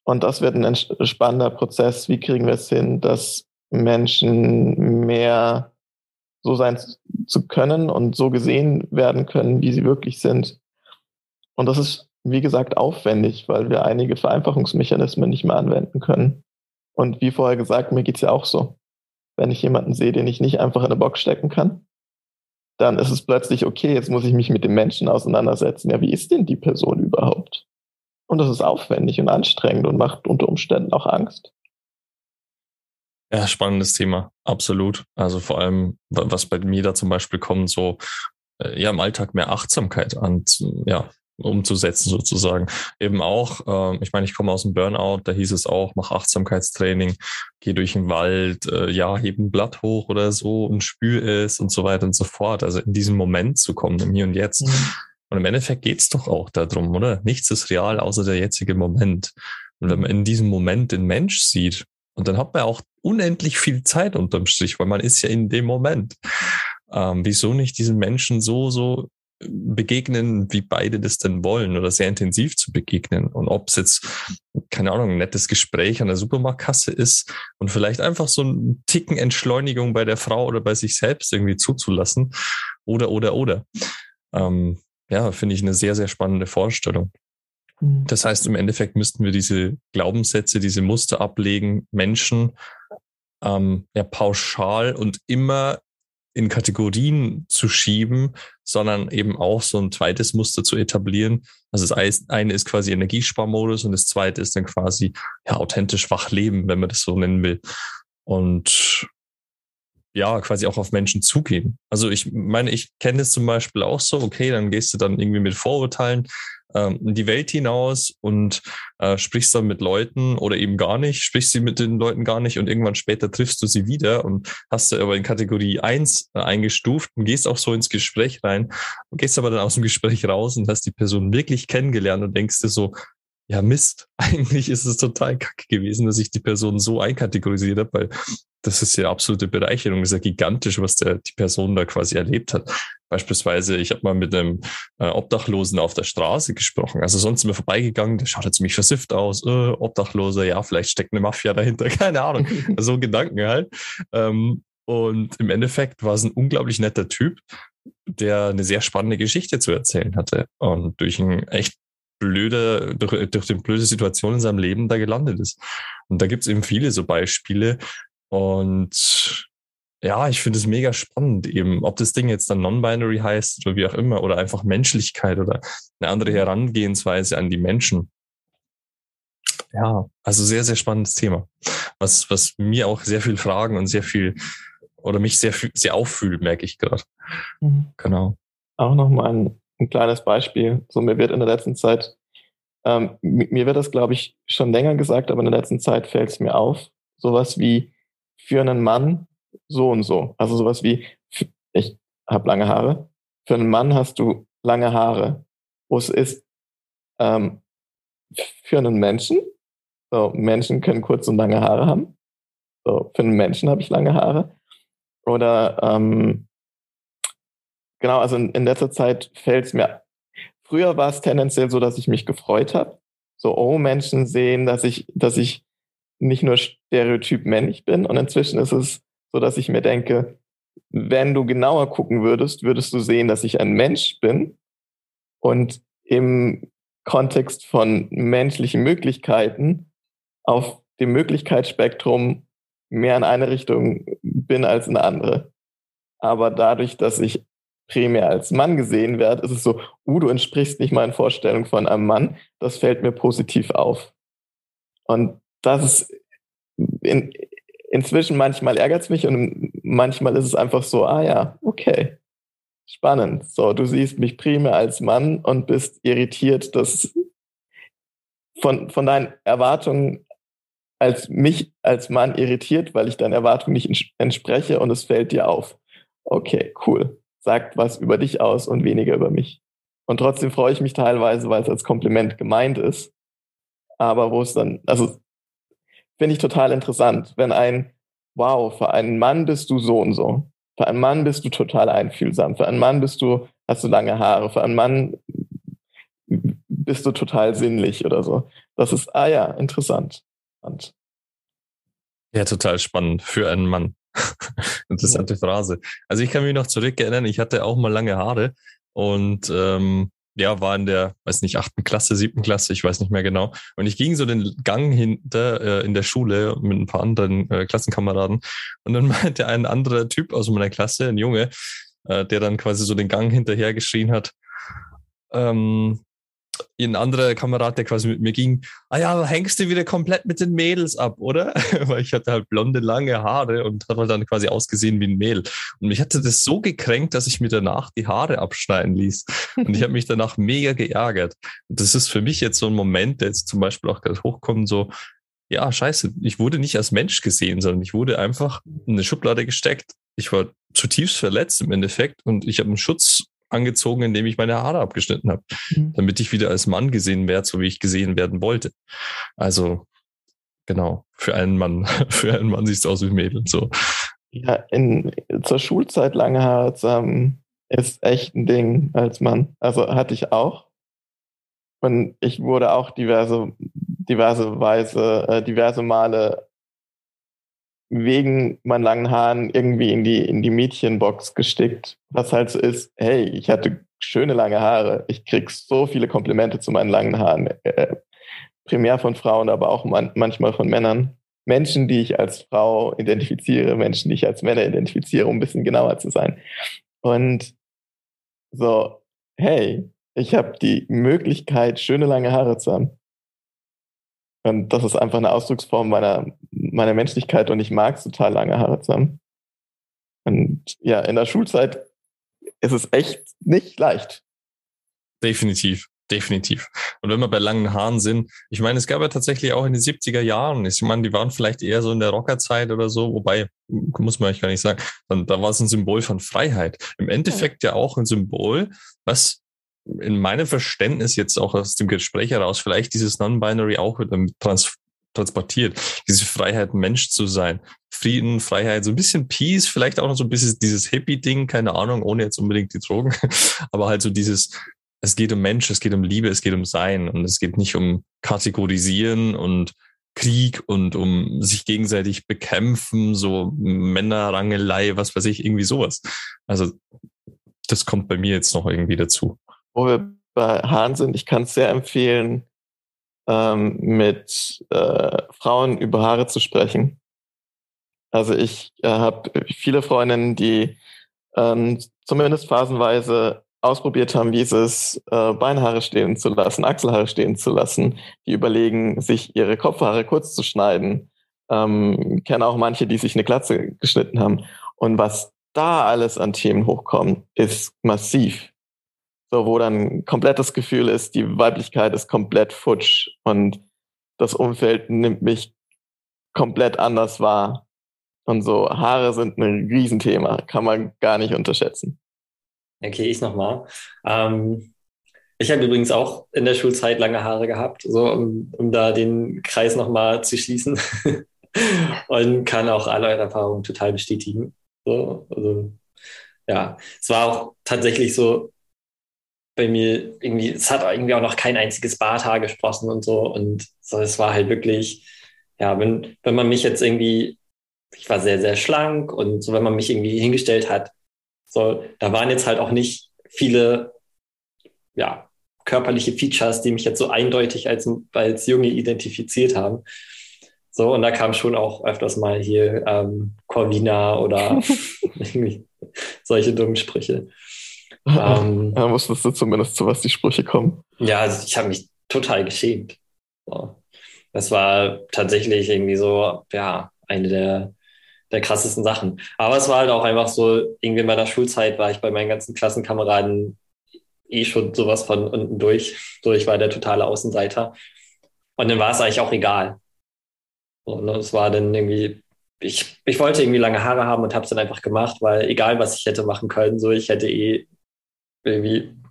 Und das wird ein spannender Prozess. Wie kriegen wir es hin, dass Menschen mehr so sein zu können und so gesehen werden können, wie sie wirklich sind. Und das ist, wie gesagt, aufwendig, weil wir einige Vereinfachungsmechanismen nicht mehr anwenden können. Und wie vorher gesagt, mir geht's ja auch so. Wenn ich jemanden sehe, den ich nicht einfach in eine Box stecken kann, dann ist es plötzlich okay, jetzt muss ich mich mit dem Menschen auseinandersetzen. Ja, wie ist denn die Person überhaupt? Und das ist aufwendig und anstrengend und macht unter Umständen auch Angst. Ja, spannendes Thema, absolut. Also vor allem, was bei mir da zum Beispiel kommt, so äh, ja im Alltag mehr Achtsamkeit an, ja, umzusetzen sozusagen. Eben auch, äh, ich meine, ich komme aus dem Burnout, da hieß es auch, mach Achtsamkeitstraining, geh durch den Wald, äh, ja, heb ein Blatt hoch oder so und spür es und so weiter und so fort. Also in diesen Moment zu kommen, im Hier und Jetzt. Mhm. Und im Endeffekt geht's doch auch darum, oder? Nichts ist real außer der jetzige Moment. Und wenn man in diesem Moment den Mensch sieht, und dann hat man auch unendlich viel Zeit unterm Strich, weil man ist ja in dem Moment. Ähm, wieso nicht diesen Menschen so, so begegnen, wie beide das denn wollen oder sehr intensiv zu begegnen. Und ob es jetzt, keine Ahnung, ein nettes Gespräch an der Supermarktkasse ist und vielleicht einfach so ein Ticken Entschleunigung bei der Frau oder bei sich selbst irgendwie zuzulassen oder, oder, oder. Ähm, ja, finde ich eine sehr, sehr spannende Vorstellung. Mhm. Das heißt, im Endeffekt müssten wir diese Glaubenssätze, diese Muster ablegen, Menschen ähm, ja, pauschal und immer in Kategorien zu schieben, sondern eben auch so ein zweites Muster zu etablieren. Also das eine ist quasi Energiesparmodus und das zweite ist dann quasi ja authentisch wach leben, wenn man das so nennen will. Und ja, quasi auch auf Menschen zugehen. Also ich meine, ich kenne es zum Beispiel auch so, okay, dann gehst du dann irgendwie mit Vorurteilen ähm, in die Welt hinaus und äh, sprichst dann mit Leuten oder eben gar nicht, sprichst sie mit den Leuten gar nicht und irgendwann später triffst du sie wieder und hast du aber in Kategorie eins äh, eingestuft und gehst auch so ins Gespräch rein und gehst aber dann aus dem Gespräch raus und hast die Person wirklich kennengelernt und denkst dir so, ja Mist, eigentlich ist es total kacke gewesen, dass ich die Person so einkategorisiert habe, weil das ist ja absolute Bereicherung, das ist ja gigantisch, was der, die Person da quasi erlebt hat. Beispielsweise, ich habe mal mit einem äh, Obdachlosen auf der Straße gesprochen. Also sonst sind wir vorbeigegangen, der schaut jetzt ziemlich versifft aus, äh, Obdachloser, ja, vielleicht steckt eine Mafia dahinter, keine Ahnung. so Gedanken halt. Ähm, und im Endeffekt war es ein unglaublich netter Typ, der eine sehr spannende Geschichte zu erzählen hatte und durch ein echt blöde, durch, durch eine blöde Situation in seinem Leben da gelandet ist. Und da gibt es eben viele so Beispiele. Und ja, ich finde es mega spannend eben, ob das Ding jetzt dann Non-Binary heißt oder wie auch immer oder einfach Menschlichkeit oder eine andere Herangehensweise an die Menschen. Ja, also sehr, sehr spannendes Thema, was, was mir auch sehr viel Fragen und sehr viel oder mich sehr, sehr auffühlt, merke ich gerade. Mhm. Genau. Auch nochmal ein ein kleines Beispiel. So, mir wird in der letzten Zeit, ähm, mir wird das, glaube ich, schon länger gesagt, aber in der letzten Zeit fällt es mir auf. Sowas wie für einen Mann so und so. Also sowas wie, ich habe lange Haare. Für einen Mann hast du lange Haare. Wo es ist, ähm, für einen Menschen, so, Menschen können kurze und lange Haare haben. So, für einen Menschen habe ich lange Haare. Oder ähm, Genau, also in, in letzter Zeit fällt es mir. Früher war es tendenziell so, dass ich mich gefreut habe. So, oh, Menschen sehen, dass ich, dass ich nicht nur stereotyp männlich bin. Und inzwischen ist es so, dass ich mir denke, wenn du genauer gucken würdest, würdest du sehen, dass ich ein Mensch bin und im Kontext von menschlichen Möglichkeiten auf dem Möglichkeitsspektrum mehr in eine Richtung bin als in eine andere. Aber dadurch, dass ich primär als Mann gesehen werde, ist es so, uh, du entsprichst nicht meinen Vorstellungen von einem Mann. Das fällt mir positiv auf. Und das ist in, inzwischen manchmal ärgert es mich und manchmal ist es einfach so, ah ja, okay. Spannend. So, du siehst mich primär als Mann und bist irritiert, dass von, von deinen Erwartungen als mich als Mann irritiert, weil ich deinen Erwartungen nicht entspreche und es fällt dir auf. Okay, cool sagt was über dich aus und weniger über mich. Und trotzdem freue ich mich teilweise, weil es als Kompliment gemeint ist. Aber wo es dann, also finde ich total interessant, wenn ein, wow, für einen Mann bist du so und so. Für einen Mann bist du total einfühlsam. Für einen Mann bist du, hast du lange Haare. Für einen Mann bist du total sinnlich oder so. Das ist, ah ja, interessant. Ja, total spannend für einen Mann. Interessante ja. Phrase. Also ich kann mich noch zurückerinnern, ich hatte auch mal lange Haare und ähm, ja, war in der, weiß nicht, achten Klasse, siebten Klasse, ich weiß nicht mehr genau. Und ich ging so den Gang hinter äh, in der Schule mit ein paar anderen äh, Klassenkameraden. Und dann meinte ein anderer Typ aus meiner Klasse, ein Junge, äh, der dann quasi so den Gang hinterher geschrien hat, ähm, ein anderer Kamerad, der quasi mit mir ging, ah ja, hängst du wieder komplett mit den Mädels ab, oder? Weil ich hatte halt blonde, lange Haare und habe halt dann quasi ausgesehen wie ein Mädel. Und mich hatte das so gekränkt, dass ich mir danach die Haare abschneiden ließ. Und ich habe mich danach mega geärgert. Und das ist für mich jetzt so ein Moment, der jetzt zum Beispiel auch gerade hochkommt, so, ja, scheiße, ich wurde nicht als Mensch gesehen, sondern ich wurde einfach in eine Schublade gesteckt. Ich war zutiefst verletzt im Endeffekt und ich habe einen Schutz angezogen, indem ich meine Haare abgeschnitten habe, mhm. damit ich wieder als Mann gesehen werde, so wie ich gesehen werden wollte. Also genau, für einen Mann, für einen Mann siehst du aus wie ein Mädel. So. Ja, in, zur Schulzeit lange Haare zu haben, ist echt ein Ding als Mann. Also hatte ich auch. Und ich wurde auch diverse, diverse Weise, äh, diverse Male wegen meinen langen Haaren irgendwie in die, in die Mädchenbox gestickt. Was halt so ist, hey, ich hatte schöne lange Haare. Ich krieg so viele Komplimente zu meinen langen Haaren. Äh, primär von Frauen, aber auch man, manchmal von Männern. Menschen, die ich als Frau identifiziere, Menschen, die ich als Männer identifiziere, um ein bisschen genauer zu sein. Und so, hey, ich habe die Möglichkeit, schöne lange Haare zu haben. Und das ist einfach eine Ausdrucksform meiner, meiner Menschlichkeit und ich mag es total lange Haare zu haben. Und ja, in der Schulzeit ist es echt nicht leicht. Definitiv. Definitiv. Und wenn wir bei langen Haaren sind, ich meine, es gab ja tatsächlich auch in den 70er Jahren, ich meine, die waren vielleicht eher so in der Rockerzeit oder so, wobei, muss man euch gar nicht sagen, dann, da war es ein Symbol von Freiheit. Im Endeffekt ja auch ein Symbol, was in meinem Verständnis jetzt auch aus dem Gespräch heraus vielleicht dieses Non-Binary auch trans transportiert. Diese Freiheit, Mensch zu sein. Frieden, Freiheit, so ein bisschen Peace, vielleicht auch noch so ein bisschen dieses Hippie-Ding, keine Ahnung, ohne jetzt unbedingt die Drogen. Aber halt so dieses, es geht um Mensch, es geht um Liebe, es geht um Sein und es geht nicht um Kategorisieren und Krieg und um sich gegenseitig bekämpfen, so Männerrangelei, was weiß ich, irgendwie sowas. Also das kommt bei mir jetzt noch irgendwie dazu wo wir bei Hahn sind, ich kann es sehr empfehlen, ähm, mit äh, Frauen über Haare zu sprechen. Also ich äh, habe viele Freundinnen, die ähm, zumindest phasenweise ausprobiert haben, wie es ist, äh, Beinhaare stehen zu lassen, Achselhaare stehen zu lassen, die überlegen, sich ihre Kopfhaare kurz zu schneiden. Ähm, kenne auch manche, die sich eine Glatze geschnitten haben. Und was da alles an Themen hochkommt, ist massiv. So, wo dann komplettes Gefühl ist, die Weiblichkeit ist komplett futsch und das Umfeld nimmt mich komplett anders wahr. Und so Haare sind ein Riesenthema, kann man gar nicht unterschätzen. Okay, ich nochmal. Ähm, ich habe übrigens auch in der Schulzeit lange Haare gehabt, so um, um da den Kreis nochmal zu schließen. und kann auch alle eure Erfahrungen total bestätigen. So, also, ja, es war auch tatsächlich so, bei mir irgendwie, es hat irgendwie auch noch kein einziges Barthaar gesprossen und so. Und so, es war halt wirklich, ja, wenn, wenn man mich jetzt irgendwie, ich war sehr, sehr schlank und so, wenn man mich irgendwie hingestellt hat, so, da waren jetzt halt auch nicht viele, ja, körperliche Features, die mich jetzt so eindeutig als, als Junge identifiziert haben. So, und da kam schon auch öfters mal hier ähm, Corvina oder irgendwie solche dummen Sprüche. Ähm, ja, wusstest du zumindest, zu was die Sprüche kommen. Ja, also ich habe mich total geschämt. So. Das war tatsächlich irgendwie so, ja, eine der, der krassesten Sachen. Aber es war halt auch einfach so, irgendwie in meiner Schulzeit war ich bei meinen ganzen Klassenkameraden eh schon sowas von unten durch. So, ich war der totale Außenseiter. Und dann war es eigentlich auch egal. Und es war dann irgendwie, ich, ich wollte irgendwie lange Haare haben und habe es dann einfach gemacht, weil egal, was ich hätte machen können, so ich hätte eh irgendwie ein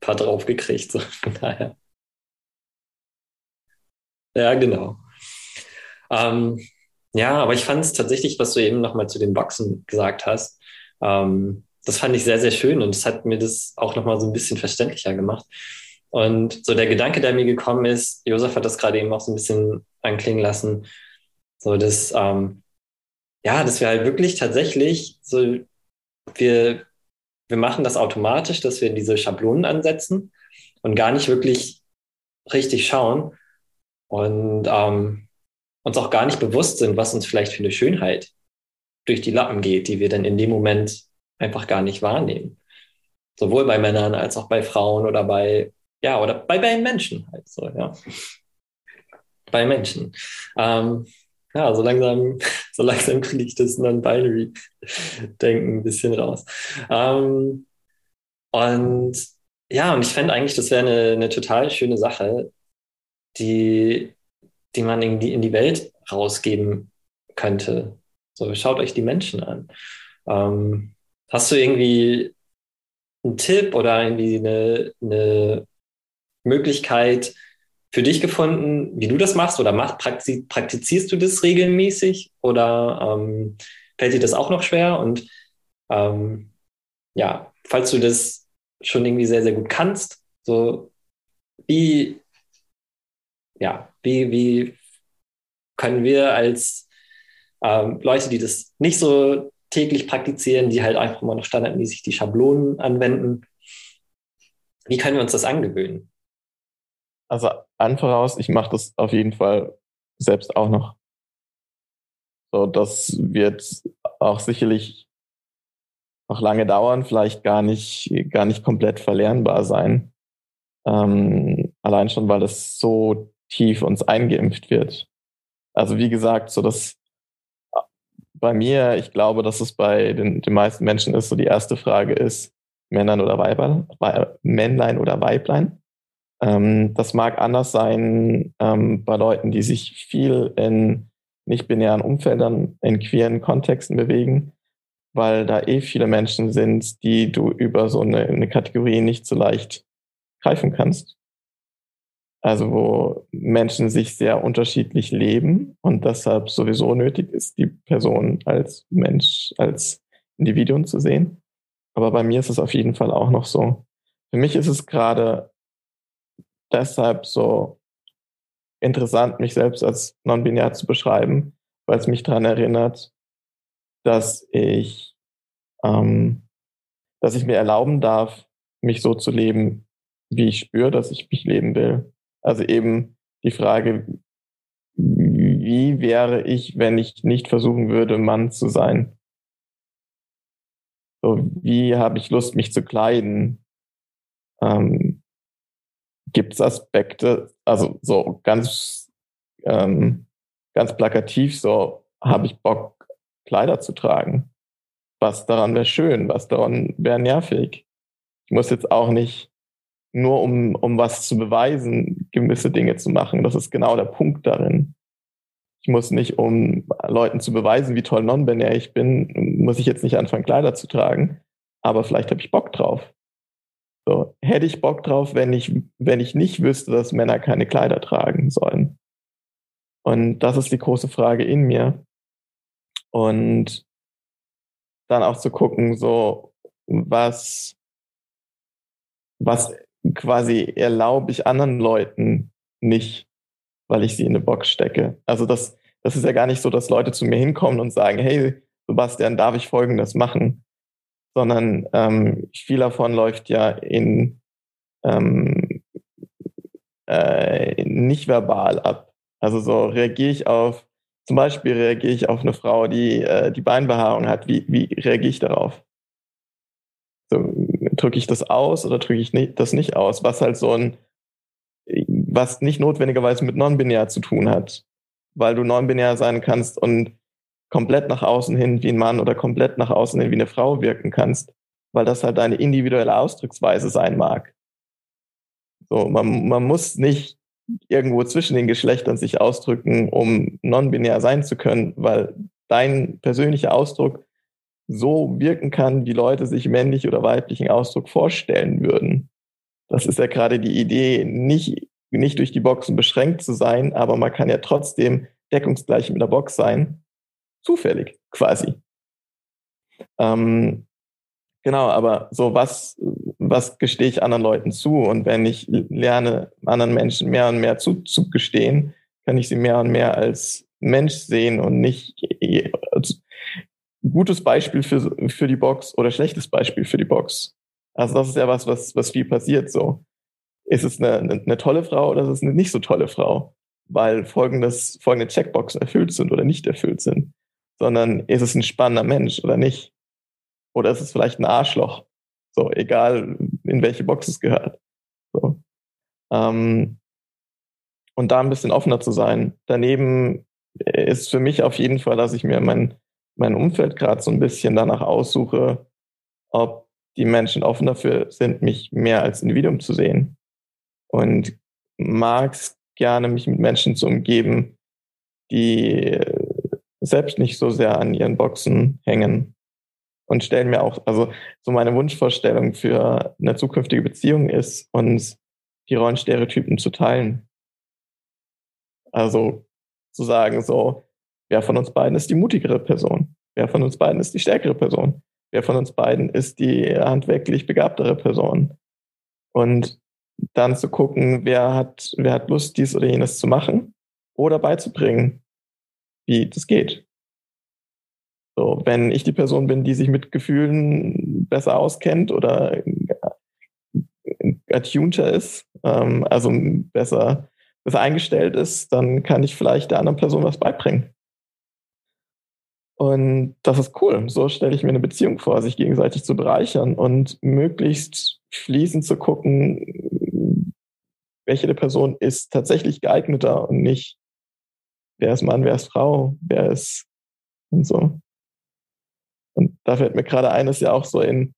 paar draufgekriegt. So. Von daher. Ja, genau. Ähm, ja, aber ich fand es tatsächlich, was du eben nochmal zu den Boxen gesagt hast, ähm, das fand ich sehr, sehr schön und es hat mir das auch nochmal so ein bisschen verständlicher gemacht. Und so der Gedanke, der mir gekommen ist, Josef hat das gerade eben auch so ein bisschen anklingen lassen, so dass, ähm, ja, dass wir halt wirklich tatsächlich so, wir, wir machen das automatisch, dass wir diese Schablonen ansetzen und gar nicht wirklich richtig schauen und ähm, uns auch gar nicht bewusst sind, was uns vielleicht für eine Schönheit durch die Lappen geht, die wir dann in dem Moment einfach gar nicht wahrnehmen. Sowohl bei Männern als auch bei Frauen oder bei, ja, oder bei, bei Menschen halt so, ja. Bei Menschen. Ähm, ja, so langsam, so langsam kriege ich das Non-Binary-Denken ein bisschen raus. Ähm, und ja, und ich fände eigentlich, das wäre eine, eine total schöne Sache, die, die man in die, in die Welt rausgeben könnte. So, schaut euch die Menschen an. Ähm, hast du irgendwie einen Tipp oder irgendwie eine, eine Möglichkeit für dich gefunden, wie du das machst oder mach, praktizierst du das regelmäßig oder ähm, fällt dir das auch noch schwer? Und ähm, ja, falls du das schon irgendwie sehr, sehr gut kannst, so wie, ja, wie, wie können wir als ähm, Leute, die das nicht so täglich praktizieren, die halt einfach immer noch standardmäßig die Schablonen anwenden. Wie können wir uns das angewöhnen? Also an voraus, ich mache das auf jeden Fall selbst auch noch. So, das wird auch sicherlich noch lange dauern, vielleicht gar nicht, gar nicht komplett verlernbar sein. Ähm, allein schon, weil es so tief uns eingeimpft wird. Also wie gesagt, so das bei mir, ich glaube, dass es bei den, den meisten Menschen ist, so die erste Frage ist, Männlein oder Weiblein, Männlein oder Weiblein. Ähm, das mag anders sein ähm, bei Leuten, die sich viel in nicht-binären Umfeldern, in queeren Kontexten bewegen, weil da eh viele Menschen sind, die du über so eine, eine Kategorie nicht so leicht greifen kannst. Also wo Menschen sich sehr unterschiedlich leben und deshalb sowieso nötig ist, die Person als Mensch, als Individuum zu sehen. Aber bei mir ist es auf jeden Fall auch noch so. Für mich ist es gerade deshalb so interessant, mich selbst als non-binär zu beschreiben, weil es mich daran erinnert, dass ich, ähm, dass ich mir erlauben darf, mich so zu leben, wie ich spüre, dass ich mich leben will. Also eben die Frage, wie wäre ich, wenn ich nicht versuchen würde, Mann zu sein? So, wie habe ich Lust, mich zu kleiden? Ähm, Gibt es Aspekte, also so ganz, ähm, ganz plakativ, so habe ich Bock, Kleider zu tragen? Was daran wäre schön, was daran wäre nervig? Ich muss jetzt auch nicht nur um, um was zu beweisen, gewisse Dinge zu machen. Das ist genau der Punkt darin. Ich muss nicht, um Leuten zu beweisen, wie toll non-binär ich bin, muss ich jetzt nicht anfangen, Kleider zu tragen. Aber vielleicht habe ich Bock drauf. So, hätte ich Bock drauf, wenn ich, wenn ich nicht wüsste, dass Männer keine Kleider tragen sollen. Und das ist die große Frage in mir. Und dann auch zu gucken, so, was, was quasi erlaube ich anderen Leuten nicht, weil ich sie in eine Box stecke. Also das, das ist ja gar nicht so, dass Leute zu mir hinkommen und sagen, hey, Sebastian, darf ich Folgendes machen? Sondern ähm, viel davon läuft ja in ähm, äh, nicht verbal ab. Also so reagiere ich auf, zum Beispiel reagiere ich auf eine Frau, die äh, die Beinbehaarung hat. Wie, wie reagiere ich darauf? So, drücke ich das aus oder drücke ich nicht, das nicht aus? Was halt so ein, was nicht notwendigerweise mit non-binär zu tun hat. Weil du non-binär sein kannst und komplett nach außen hin wie ein Mann oder komplett nach außen hin wie eine Frau wirken kannst, weil das halt deine individuelle Ausdrucksweise sein mag. So, man, man muss nicht irgendwo zwischen den Geschlechtern sich ausdrücken, um non-binär sein zu können, weil dein persönlicher Ausdruck so wirken kann, wie Leute sich männlich oder weiblichen Ausdruck vorstellen würden. Das ist ja gerade die Idee, nicht, nicht durch die Boxen beschränkt zu sein, aber man kann ja trotzdem deckungsgleich mit der Box sein. Zufällig, quasi. Ähm, genau, aber so was, was gestehe ich anderen Leuten zu? Und wenn ich lerne, anderen Menschen mehr und mehr zuzugestehen, kann ich sie mehr und mehr als Mensch sehen und nicht als gutes Beispiel für, für die Box oder schlechtes Beispiel für die Box. Also das ist ja was, was, was viel passiert so. Ist es eine, eine, eine tolle Frau oder ist es eine nicht so tolle Frau? Weil folgendes, folgende Checkboxen erfüllt sind oder nicht erfüllt sind. Sondern ist es ein spannender Mensch oder nicht? Oder ist es vielleicht ein Arschloch? So, egal in welche Box es gehört. So. Ähm, und da ein bisschen offener zu sein. Daneben ist für mich auf jeden Fall, dass ich mir mein, mein Umfeld gerade so ein bisschen danach aussuche, ob die Menschen offen dafür sind, mich mehr als Individuum zu sehen. Und mag es gerne, mich mit Menschen zu umgeben, die selbst nicht so sehr an ihren Boxen hängen und stellen mir auch, also so meine Wunschvorstellung für eine zukünftige Beziehung ist, uns die Rollenstereotypen zu teilen. Also zu sagen, so, wer von uns beiden ist die mutigere Person? Wer von uns beiden ist die stärkere Person? Wer von uns beiden ist die handwerklich begabtere Person? Und dann zu gucken, wer hat, wer hat Lust, dies oder jenes zu machen oder beizubringen, wie das geht. So, wenn ich die Person bin, die sich mit Gefühlen besser auskennt oder attunter ist, ähm, also besser, besser eingestellt ist, dann kann ich vielleicht der anderen Person was beibringen. Und das ist cool. So stelle ich mir eine Beziehung vor, sich gegenseitig zu bereichern und möglichst fließend zu gucken, welche der Person ist tatsächlich geeigneter und nicht, wer ist Mann, wer ist Frau, wer ist und so. Und da fällt mir gerade ein, ist ja auch so in,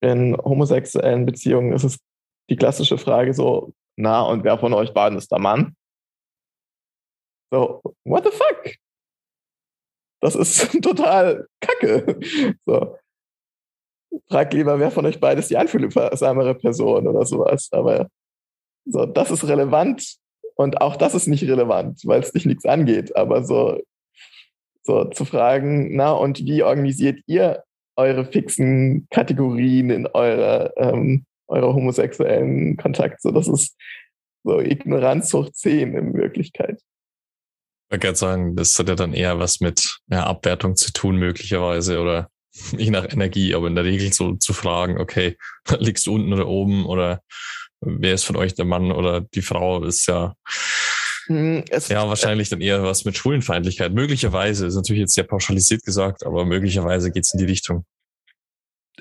in homosexuellen Beziehungen ist es die klassische Frage so, na, und wer von euch beiden ist der Mann? So, what the fuck? Das ist total kacke. So. Frag lieber, wer von euch beiden ist die einfühlsamere Person oder sowas. Aber so, das ist relevant und auch das ist nicht relevant, weil es dich nichts angeht. Aber so, so zu fragen, na, und wie organisiert ihr eure fixen Kategorien in eurer, ähm, eurer homosexuellen Kontakt? So, das ist so Ignoranz hoch 10 in Wirklichkeit. Ich würde gerne sagen, das hat ja dann eher was mit ja, Abwertung zu tun, möglicherweise, oder je nach Energie, aber in der Regel so zu fragen, okay, liegst du unten oder oben oder wer ist von euch der Mann oder die Frau, ist ja hm, es ja, wahrscheinlich dann eher was mit Schwulenfeindlichkeit. Möglicherweise, ist natürlich jetzt sehr pauschalisiert gesagt, aber möglicherweise geht es in die Richtung.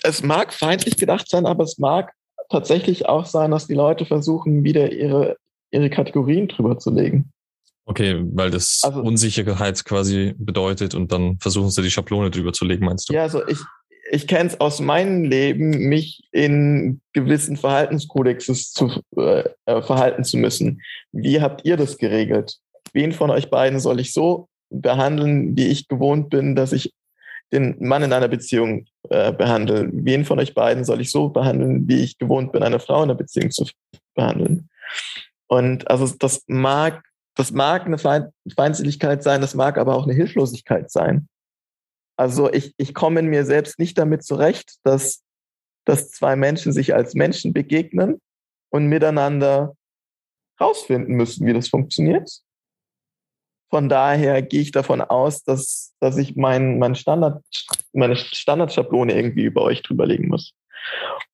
Es mag feindlich gedacht sein, aber es mag tatsächlich auch sein, dass die Leute versuchen, wieder ihre, ihre Kategorien drüber zu legen. Okay, weil das also, Unsicherheit quasi bedeutet und dann versuchen sie die Schablone drüber zu legen, meinst du? Ja, also ich, ich kenne es aus meinem Leben, mich in gewissen Verhaltenskodexes zu äh, äh, verhalten zu müssen. Wie habt ihr das geregelt? Wen von euch beiden soll ich so behandeln, wie ich gewohnt bin, dass ich den Mann in einer Beziehung äh, behandle? Wen von euch beiden soll ich so behandeln, wie ich gewohnt bin, eine Frau in einer Beziehung zu behandeln? Und also das mag, das mag eine Feindseligkeit sein, das mag aber auch eine Hilflosigkeit sein. Also ich, ich komme in mir selbst nicht damit zurecht, dass, dass zwei Menschen sich als Menschen begegnen und miteinander rausfinden müssen, wie das funktioniert. Von daher gehe ich davon aus, dass, dass ich mein, mein Standard, meine Standardschablone irgendwie über euch drüberlegen muss.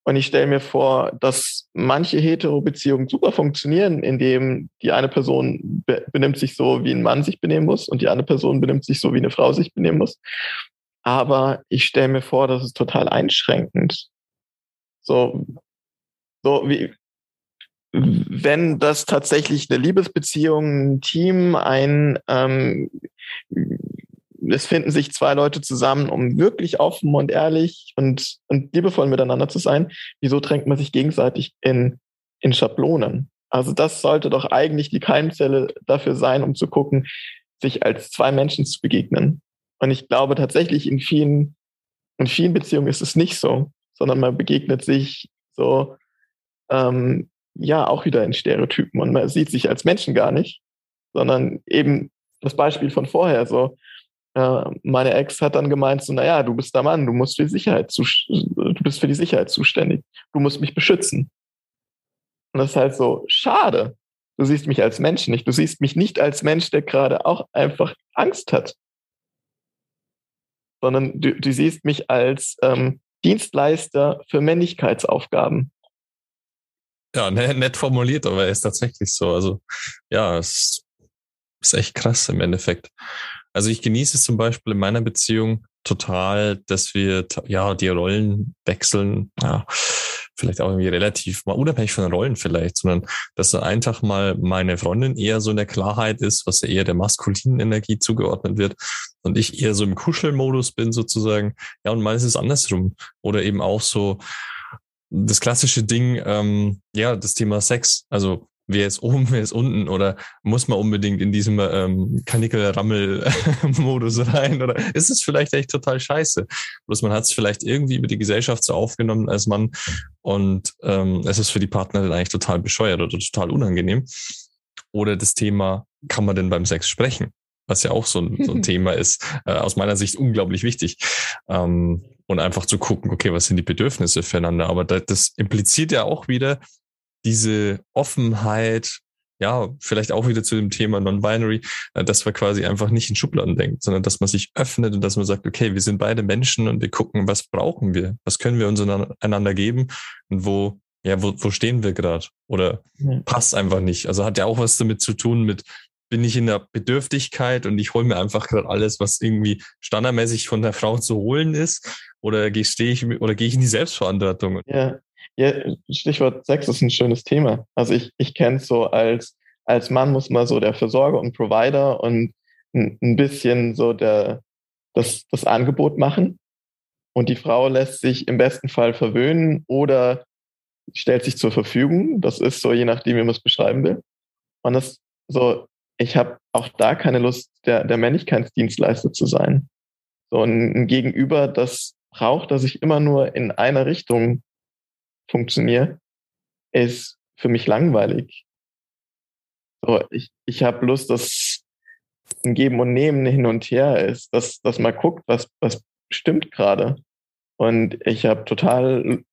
Und ich stelle mir vor, dass manche Hetero-Beziehungen super funktionieren, indem die eine Person be benimmt sich so, wie ein Mann sich benehmen muss und die andere Person benimmt sich so, wie eine Frau sich benehmen muss aber ich stelle mir vor, das ist total einschränkend. So, so wie, wenn das tatsächlich eine Liebesbeziehung, ein Team, ein, ähm, es finden sich zwei Leute zusammen, um wirklich offen und ehrlich und, und liebevoll miteinander zu sein, wieso drängt man sich gegenseitig in, in Schablonen? Also das sollte doch eigentlich die Keimzelle dafür sein, um zu gucken, sich als zwei Menschen zu begegnen. Und ich glaube tatsächlich in vielen, in vielen Beziehungen ist es nicht so, sondern man begegnet sich so, ähm, ja, auch wieder in Stereotypen und man sieht sich als Menschen gar nicht, sondern eben das Beispiel von vorher so, meine Ex hat dann gemeint, so, naja, du bist der Mann, du musst für die Sicherheit du bist für die Sicherheit zuständig. Du musst mich beschützen. Und das ist halt so, schade. Du siehst mich als Mensch nicht. Du siehst mich nicht als Mensch, der gerade auch einfach Angst hat. Sondern du, du siehst mich als ähm, Dienstleister für Männlichkeitsaufgaben. Ja, nett formuliert, aber er ist tatsächlich so. Also, ja, es ist echt krass im Endeffekt. Also ich genieße es zum Beispiel in meiner Beziehung total, dass wir ja die Rollen wechseln. Ja, vielleicht auch irgendwie relativ mal unabhängig von den Rollen vielleicht, sondern dass so ein Tag mal meine Freundin eher so in der Klarheit ist, was ja eher der maskulinen Energie zugeordnet wird und ich eher so im Kuschelmodus bin sozusagen. Ja, und mal ist es andersrum. Oder eben auch so das klassische Ding, ähm, ja, das Thema Sex. Also wer ist oben, wer ist unten oder muss man unbedingt in diesem ähm, Kanickel-Rammel-Modus rein oder ist es vielleicht echt total scheiße? Bloß man hat es vielleicht irgendwie über die Gesellschaft so aufgenommen als Mann und ähm, es ist für die Partnerin eigentlich total bescheuert oder total unangenehm. Oder das Thema, kann man denn beim Sex sprechen? Was ja auch so ein, so ein Thema ist, äh, aus meiner Sicht unglaublich wichtig. Ähm, und einfach zu gucken, okay, was sind die Bedürfnisse füreinander? Aber das impliziert ja auch wieder, diese Offenheit, ja, vielleicht auch wieder zu dem Thema Non-Binary, äh, dass man quasi einfach nicht in Schubladen denkt, sondern dass man sich öffnet und dass man sagt, okay, wir sind beide Menschen und wir gucken, was brauchen wir? Was können wir uns einander geben und wo, ja, wo, wo stehen wir gerade? Oder ja. passt einfach nicht. Also hat ja auch was damit zu tun mit, bin ich in der Bedürftigkeit und ich hole mir einfach gerade alles, was irgendwie standardmäßig von der Frau zu holen ist, oder stehe ich oder gehe ich in die Selbstverantwortung? Ja, ja, Stichwort Sex ist ein schönes Thema. Also ich, ich kenne es so als, als Mann muss man so der Versorger und Provider und ein, ein bisschen so der, das, das Angebot machen. Und die Frau lässt sich im besten Fall verwöhnen oder stellt sich zur Verfügung. Das ist so, je nachdem, wie man es beschreiben will. Und das so, ich habe auch da keine Lust, der, der Männlichkeitsdienstleister zu sein. So ein, ein Gegenüber, das braucht, dass ich immer nur in einer Richtung funktioniere, ist für mich langweilig. So, ich, ich habe Lust, dass ein Geben und Nehmen hin und her ist, dass, dass man guckt, was, was stimmt gerade. Und ich habe total,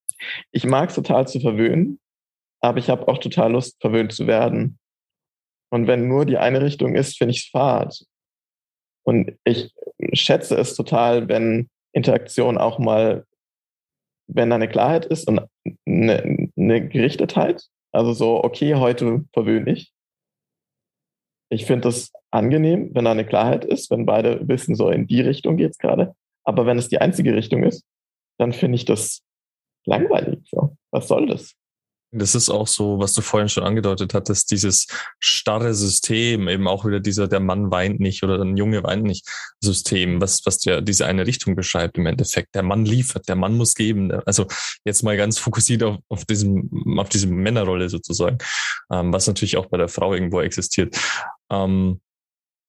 ich mag es total zu verwöhnen, aber ich habe auch total Lust, verwöhnt zu werden. Und wenn nur die eine Richtung ist, finde ich es fad. Und ich schätze es total, wenn Interaktion auch mal wenn da eine Klarheit ist und eine, eine Gerichtetheit, also so, okay, heute verwöhne ich. Ich finde das angenehm, wenn da eine Klarheit ist, wenn beide wissen, so in die Richtung geht's gerade. Aber wenn es die einzige Richtung ist, dann finde ich das langweilig. So. Was soll das? Das ist auch so, was du vorhin schon angedeutet hattest, dieses starre System, eben auch wieder dieser, der Mann weint nicht oder ein Junge weint nicht System, was, was ja diese eine Richtung beschreibt im Endeffekt. Der Mann liefert, der Mann muss geben. Also jetzt mal ganz fokussiert auf, auf diesem, auf diese Männerrolle sozusagen, ähm, was natürlich auch bei der Frau irgendwo existiert. Ähm,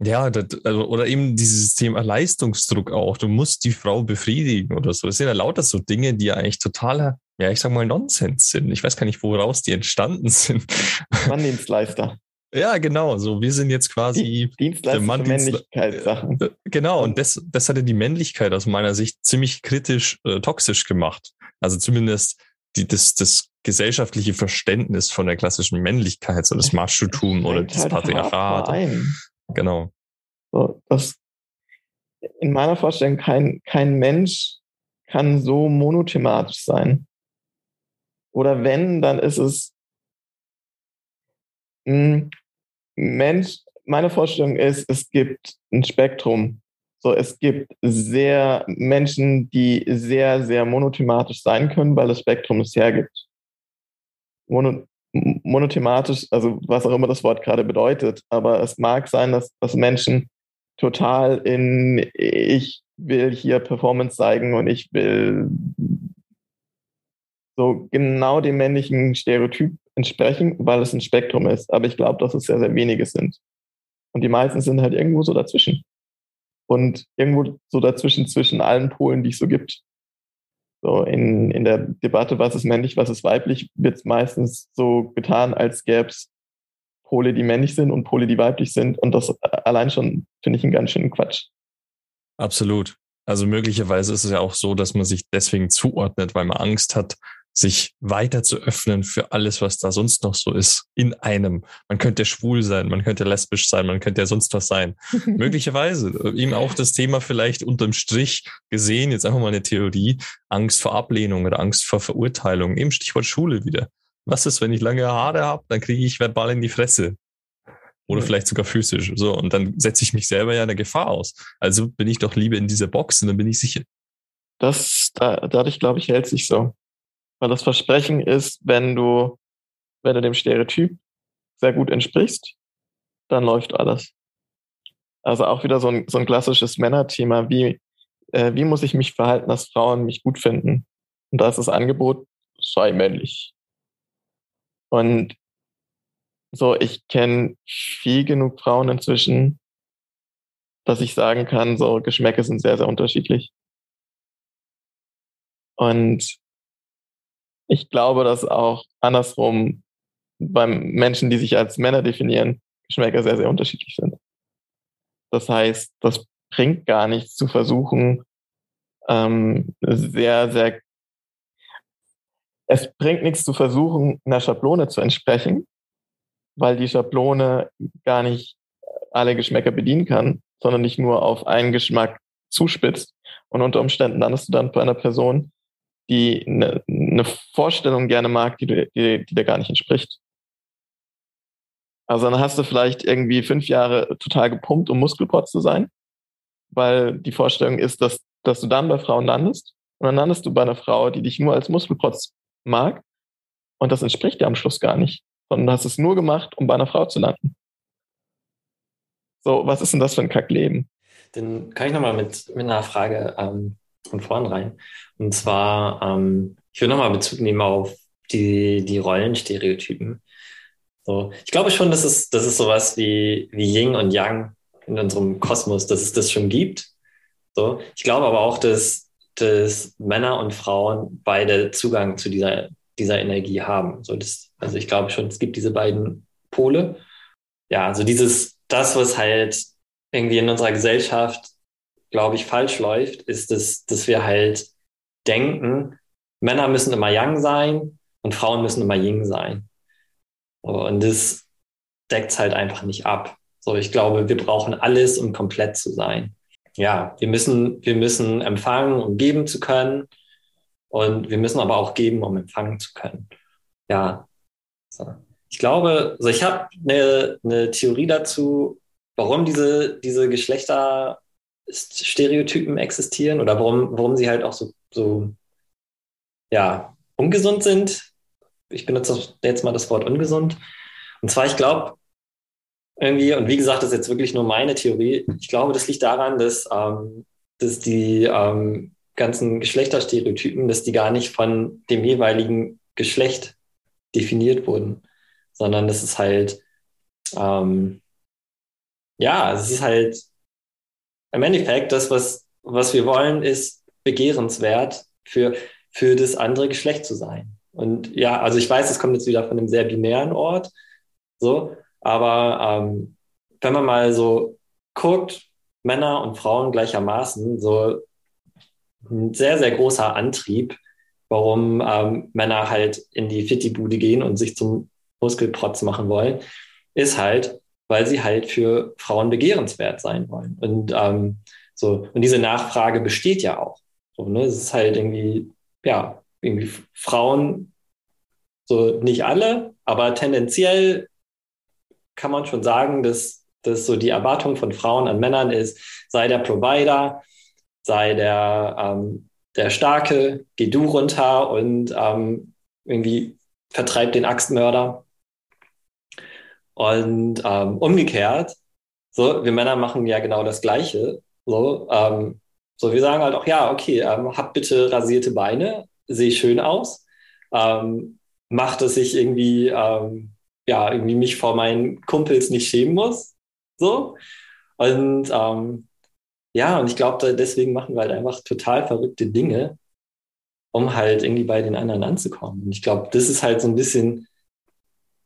ja, das, also, oder eben dieses Thema Leistungsdruck auch. Du musst die Frau befriedigen oder so. Das sind ja lauter so Dinge, die ja eigentlich totaler ja, ich sag mal, Nonsens sind. Ich weiß gar nicht, woraus die entstanden sind. Manndienstleister. Ja, genau. So, wir sind jetzt quasi Dienstleister Mann Männlichkeitssachen. Äh, genau, und das, das hatte die Männlichkeit aus meiner Sicht ziemlich kritisch, äh, toxisch gemacht. Also zumindest die, das, das gesellschaftliche Verständnis von der klassischen Männlichkeit, so das Machotum oder das halt Patriarchat. Genau. So, das in meiner Vorstellung kein, kein Mensch kann so monothematisch sein. Oder wenn, dann ist es hm, Mensch, meine Vorstellung ist, es gibt ein Spektrum. So, es gibt sehr Menschen, die sehr, sehr monothematisch sein können, weil das Spektrum es hergibt. Mono, monothematisch, also was auch immer das Wort gerade bedeutet, aber es mag sein, dass, dass Menschen total in ich will hier Performance zeigen und ich will so genau dem männlichen Stereotyp entsprechen, weil es ein Spektrum ist. Aber ich glaube, dass es sehr, sehr wenige sind. Und die meisten sind halt irgendwo so dazwischen. Und irgendwo so dazwischen, zwischen allen Polen, die es so gibt. So in, in der Debatte, was ist männlich, was ist weiblich, wird es meistens so getan, als gäbe es Pole, die männlich sind und Pole, die weiblich sind. Und das allein schon finde ich einen ganz schönen Quatsch. Absolut. Also möglicherweise ist es ja auch so, dass man sich deswegen zuordnet, weil man Angst hat, sich weiter zu öffnen für alles, was da sonst noch so ist, in einem. Man könnte schwul sein, man könnte lesbisch sein, man könnte ja sonst was sein. möglicherweise. Ihm auch das Thema vielleicht unterm Strich gesehen, jetzt einfach mal eine Theorie, Angst vor Ablehnung oder Angst vor Verurteilung. Eben Stichwort Schule wieder. Was ist, wenn ich lange Haare habe, dann kriege ich verbal in die Fresse. Oder ja. vielleicht sogar physisch. So, und dann setze ich mich selber ja in der Gefahr aus. Also bin ich doch lieber in dieser Box und dann bin ich sicher. Das, da, dadurch, glaube ich, hält sich so. Weil das Versprechen ist, wenn du, wenn du dem Stereotyp sehr gut entsprichst, dann läuft alles. Also auch wieder so ein, so ein klassisches Männerthema. Wie, äh, wie muss ich mich verhalten, dass Frauen mich gut finden? Und da ist das Angebot, sei männlich. Und so, ich kenne viel genug Frauen inzwischen, dass ich sagen kann, so Geschmäcke sind sehr, sehr unterschiedlich. Und ich glaube, dass auch andersrum beim Menschen, die sich als Männer definieren, Geschmäcker sehr, sehr unterschiedlich sind. Das heißt, das bringt gar nichts zu versuchen, ähm, sehr, sehr, es bringt nichts zu versuchen, einer Schablone zu entsprechen, weil die Schablone gar nicht alle Geschmäcker bedienen kann, sondern nicht nur auf einen Geschmack zuspitzt. Und unter Umständen landest du dann bei einer Person, die eine, eine Vorstellung gerne mag, die, die, die dir gar nicht entspricht. Also dann hast du vielleicht irgendwie fünf Jahre total gepumpt, um Muskelprotz zu sein, weil die Vorstellung ist, dass, dass du dann bei Frauen landest. Und dann landest du bei einer Frau, die dich nur als Muskelprotz mag. Und das entspricht dir am Schluss gar nicht sondern du hast es nur gemacht, um bei einer Frau zu landen. So, was ist denn das für ein Kackleben? Dann kann ich nochmal mit, mit einer Frage ähm, von vorn rein. Und zwar, ähm, ich will nochmal Bezug nehmen auf die, die Rollenstereotypen. So, ich glaube schon, dass es, dass es sowas wie, wie Yin und Yang in unserem Kosmos, dass es das schon gibt. So, ich glaube aber auch, dass, dass Männer und Frauen beide Zugang zu dieser dieser Energie haben. So das, also ich glaube schon, es gibt diese beiden Pole. Ja, also dieses, das, was halt irgendwie in unserer Gesellschaft, glaube ich, falsch läuft, ist, dass, dass wir halt denken, Männer müssen immer Yang sein und Frauen müssen immer Ying sein. Und das deckt es halt einfach nicht ab. So, ich glaube, wir brauchen alles, um komplett zu sein. Ja, wir müssen, wir müssen empfangen, um geben zu können. Und wir müssen aber auch geben, um empfangen zu können. Ja. So. Ich glaube, also ich habe eine, eine Theorie dazu, warum diese, diese Geschlechterstereotypen existieren oder warum, warum sie halt auch so, so ja, ungesund sind. Ich benutze jetzt mal das Wort ungesund. Und zwar, ich glaube, irgendwie, und wie gesagt, das ist jetzt wirklich nur meine Theorie, ich glaube, das liegt daran, dass, ähm, dass die ähm, ganzen Geschlechterstereotypen, dass die gar nicht von dem jeweiligen Geschlecht definiert wurden, sondern das ist halt, ähm, ja, es ist halt im Endeffekt das, was, was wir wollen, ist begehrenswert für, für das andere Geschlecht zu sein. Und ja, also ich weiß, es kommt jetzt wieder von einem sehr binären Ort, so, aber ähm, wenn man mal so guckt, Männer und Frauen gleichermaßen, so ein sehr, sehr großer Antrieb, warum ähm, Männer halt in die Fitti-Bude gehen und sich zum Muskelprotz machen wollen, ist halt, weil sie halt für Frauen begehrenswert sein wollen. Und ähm, so, und diese Nachfrage besteht ja auch. So, ne? Es ist halt irgendwie, ja, irgendwie Frauen, so nicht alle, aber tendenziell kann man schon sagen, dass, dass so die Erwartung von Frauen an Männern ist, sei der Provider, sei der, ähm, der Starke, geh du runter und ähm, irgendwie vertreib den Axtmörder. Und ähm, umgekehrt, so, wir Männer machen ja genau das Gleiche. So, ähm, so wir sagen halt auch, ja, okay, ähm, hab bitte rasierte Beine, sehe schön aus, ähm, mach, dass ich irgendwie, ähm, ja, irgendwie mich vor meinen Kumpels nicht schämen muss. So. Und ähm, ja, und ich glaube, deswegen machen wir halt einfach total verrückte Dinge, um halt irgendwie bei den anderen anzukommen. Und ich glaube, das ist halt so ein bisschen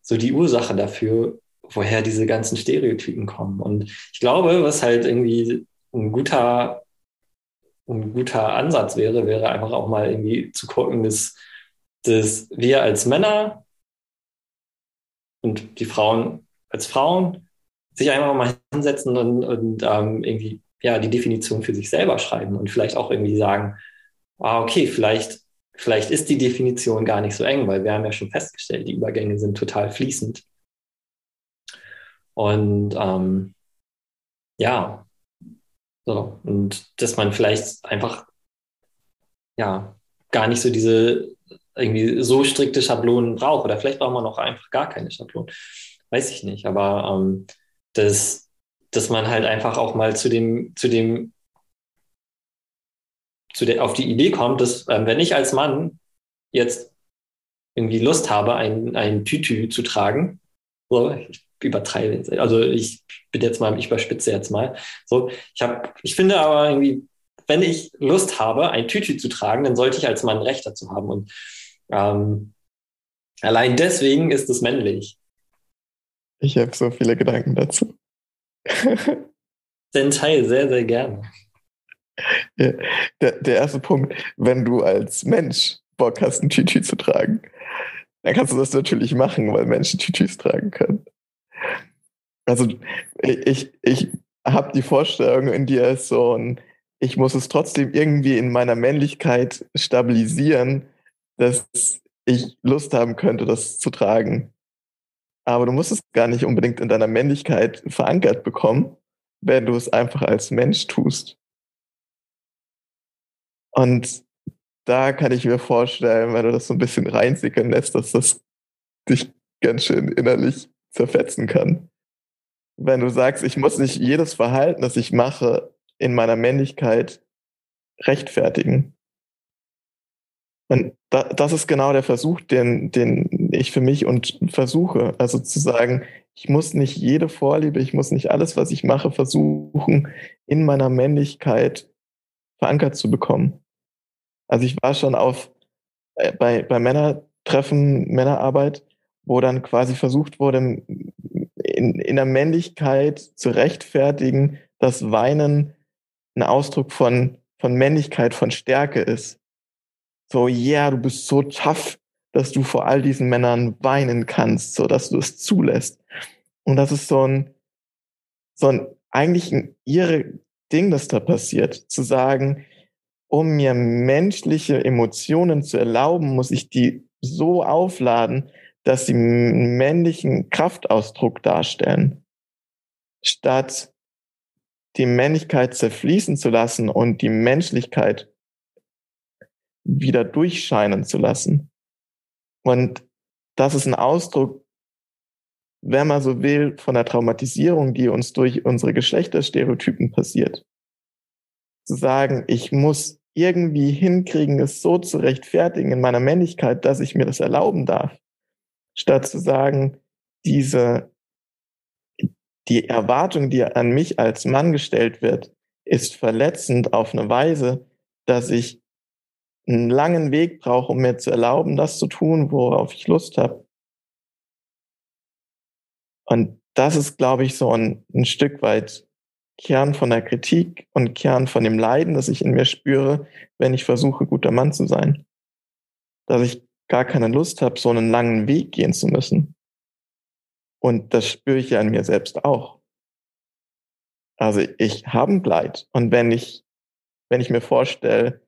so die Ursache dafür, woher diese ganzen Stereotypen kommen. Und ich glaube, was halt irgendwie ein guter ein guter Ansatz wäre, wäre einfach auch mal irgendwie zu gucken, dass, dass wir als Männer und die Frauen als Frauen sich einfach mal hinsetzen und, und ähm, irgendwie ja die Definition für sich selber schreiben und vielleicht auch irgendwie sagen, ah, okay, vielleicht, vielleicht ist die Definition gar nicht so eng, weil wir haben ja schon festgestellt, die Übergänge sind total fließend. Und ähm, ja, so, und dass man vielleicht einfach ja gar nicht so diese irgendwie so strikte Schablonen braucht oder vielleicht braucht man auch einfach gar keine Schablonen. Weiß ich nicht, aber ähm, dass, dass man halt einfach auch mal zu dem, zu dem, zu der, auf die Idee kommt, dass ähm, wenn ich als Mann jetzt irgendwie Lust habe, ein, ein Tütü zu tragen, so, ich übertreibe, also ich bin jetzt mal, ich überspitze jetzt mal, so, ich habe, ich finde aber irgendwie, wenn ich Lust habe, ein Tütü zu tragen, dann sollte ich als Mann Recht dazu haben und ähm, allein deswegen ist es männlich. Ich habe so viele Gedanken dazu. Den Teil sehr, sehr gerne. Ja, der, der erste Punkt, wenn du als Mensch Bock hast, ein Tütü zu tragen, dann kannst du das natürlich machen, weil Menschen Tütüs tragen können. Also ich, ich habe die Vorstellung in dir ist so ein, ich muss es trotzdem irgendwie in meiner Männlichkeit stabilisieren, dass ich Lust haben könnte, das zu tragen. Aber du musst es gar nicht unbedingt in deiner Männlichkeit verankert bekommen, wenn du es einfach als Mensch tust. Und da kann ich mir vorstellen, wenn du das so ein bisschen reinsickern lässt, dass das dich ganz schön innerlich zerfetzen kann. Wenn du sagst, ich muss nicht jedes Verhalten, das ich mache, in meiner Männlichkeit rechtfertigen. Und da, das ist genau der Versuch, den, den ich für mich und versuche. Also zu sagen, ich muss nicht jede Vorliebe, ich muss nicht alles, was ich mache, versuchen, in meiner Männlichkeit verankert zu bekommen. Also ich war schon auf äh, bei, bei Männertreffen, Männerarbeit, wo dann quasi versucht wurde, in, in der Männlichkeit zu rechtfertigen, dass Weinen ein Ausdruck von, von Männlichkeit, von Stärke ist so, yeah, du bist so tough, dass du vor all diesen Männern weinen kannst, so dass du es zulässt. Und das ist so ein, so ein eigentlich ein ihre Ding, das da passiert, zu sagen, um mir menschliche Emotionen zu erlauben, muss ich die so aufladen, dass sie männlichen Kraftausdruck darstellen, statt die Männlichkeit zerfließen zu lassen und die Menschlichkeit wieder durchscheinen zu lassen. Und das ist ein Ausdruck, wenn man so will, von der Traumatisierung, die uns durch unsere Geschlechterstereotypen passiert. Zu sagen, ich muss irgendwie hinkriegen, es so zu rechtfertigen in meiner Männlichkeit, dass ich mir das erlauben darf. Statt zu sagen, diese, die Erwartung, die an mich als Mann gestellt wird, ist verletzend auf eine Weise, dass ich einen langen Weg brauche, um mir zu erlauben, das zu tun, worauf ich Lust habe. Und das ist, glaube ich, so ein, ein Stück weit Kern von der Kritik und Kern von dem Leiden, das ich in mir spüre, wenn ich versuche, guter Mann zu sein. Dass ich gar keine Lust habe, so einen langen Weg gehen zu müssen. Und das spüre ich ja in mir selbst auch. Also ich habe ein Kleid. Und wenn ich, wenn ich mir vorstelle,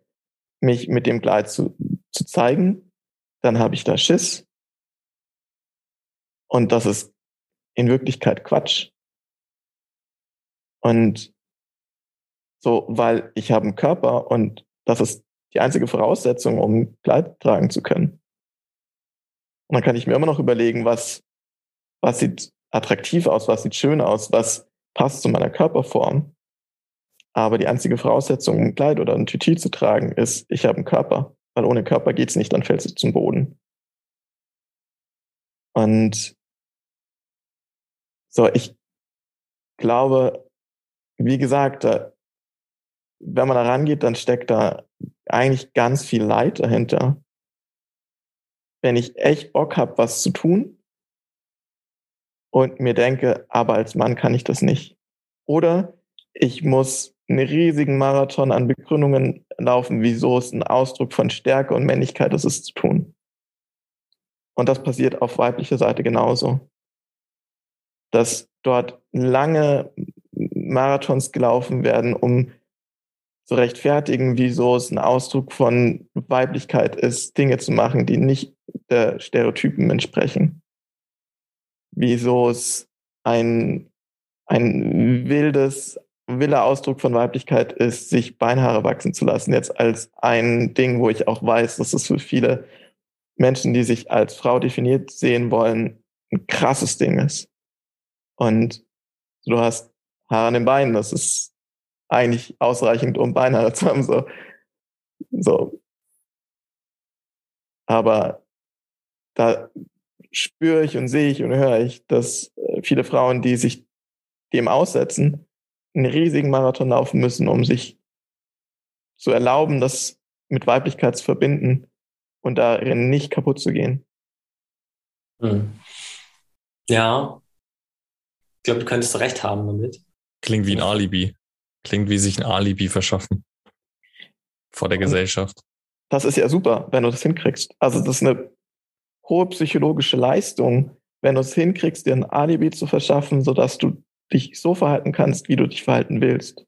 mich mit dem Kleid zu, zu zeigen, dann habe ich da Schiss. Und das ist in Wirklichkeit Quatsch. Und so, weil ich habe einen Körper und das ist die einzige Voraussetzung, um Kleid tragen zu können. Und dann kann ich mir immer noch überlegen, was, was sieht attraktiv aus, was sieht schön aus, was passt zu meiner Körperform. Aber die einzige Voraussetzung, ein Kleid oder ein Tütü zu tragen, ist, ich habe einen Körper. Weil ohne Körper geht's nicht, dann fällt es zum Boden. Und so, ich glaube, wie gesagt, wenn man da rangeht, dann steckt da eigentlich ganz viel Leid dahinter. Wenn ich echt Bock habe, was zu tun und mir denke, aber als Mann kann ich das nicht. Oder ich muss einen riesigen Marathon an Begründungen laufen, wieso es ein Ausdruck von Stärke und Männlichkeit ist, es zu tun. Und das passiert auf weiblicher Seite genauso. Dass dort lange Marathons gelaufen werden, um zu rechtfertigen, wieso es ein Ausdruck von Weiblichkeit ist, Dinge zu machen, die nicht der Stereotypen entsprechen. Wieso es ein, ein wildes, wilder Ausdruck von Weiblichkeit ist, sich Beinhaare wachsen zu lassen, jetzt als ein Ding, wo ich auch weiß, dass es für viele Menschen, die sich als Frau definiert sehen wollen, ein krasses Ding ist. Und du hast Haare an den Beinen, das ist eigentlich ausreichend, um Beinhaare zu haben. So. so. Aber da spüre ich und sehe ich und höre ich, dass äh, viele Frauen, die sich dem aussetzen, einen riesigen Marathon laufen müssen, um sich zu erlauben, das mit Weiblichkeit zu verbinden und darin nicht kaputt zu gehen. Hm. Ja, ich glaube, du könntest recht haben damit. Klingt wie ein Alibi. Klingt wie sich ein Alibi verschaffen. Vor der und Gesellschaft. Das ist ja super, wenn du das hinkriegst. Also das ist eine hohe psychologische Leistung, wenn du es hinkriegst, dir ein Alibi zu verschaffen, sodass du dich so verhalten kannst, wie du dich verhalten willst.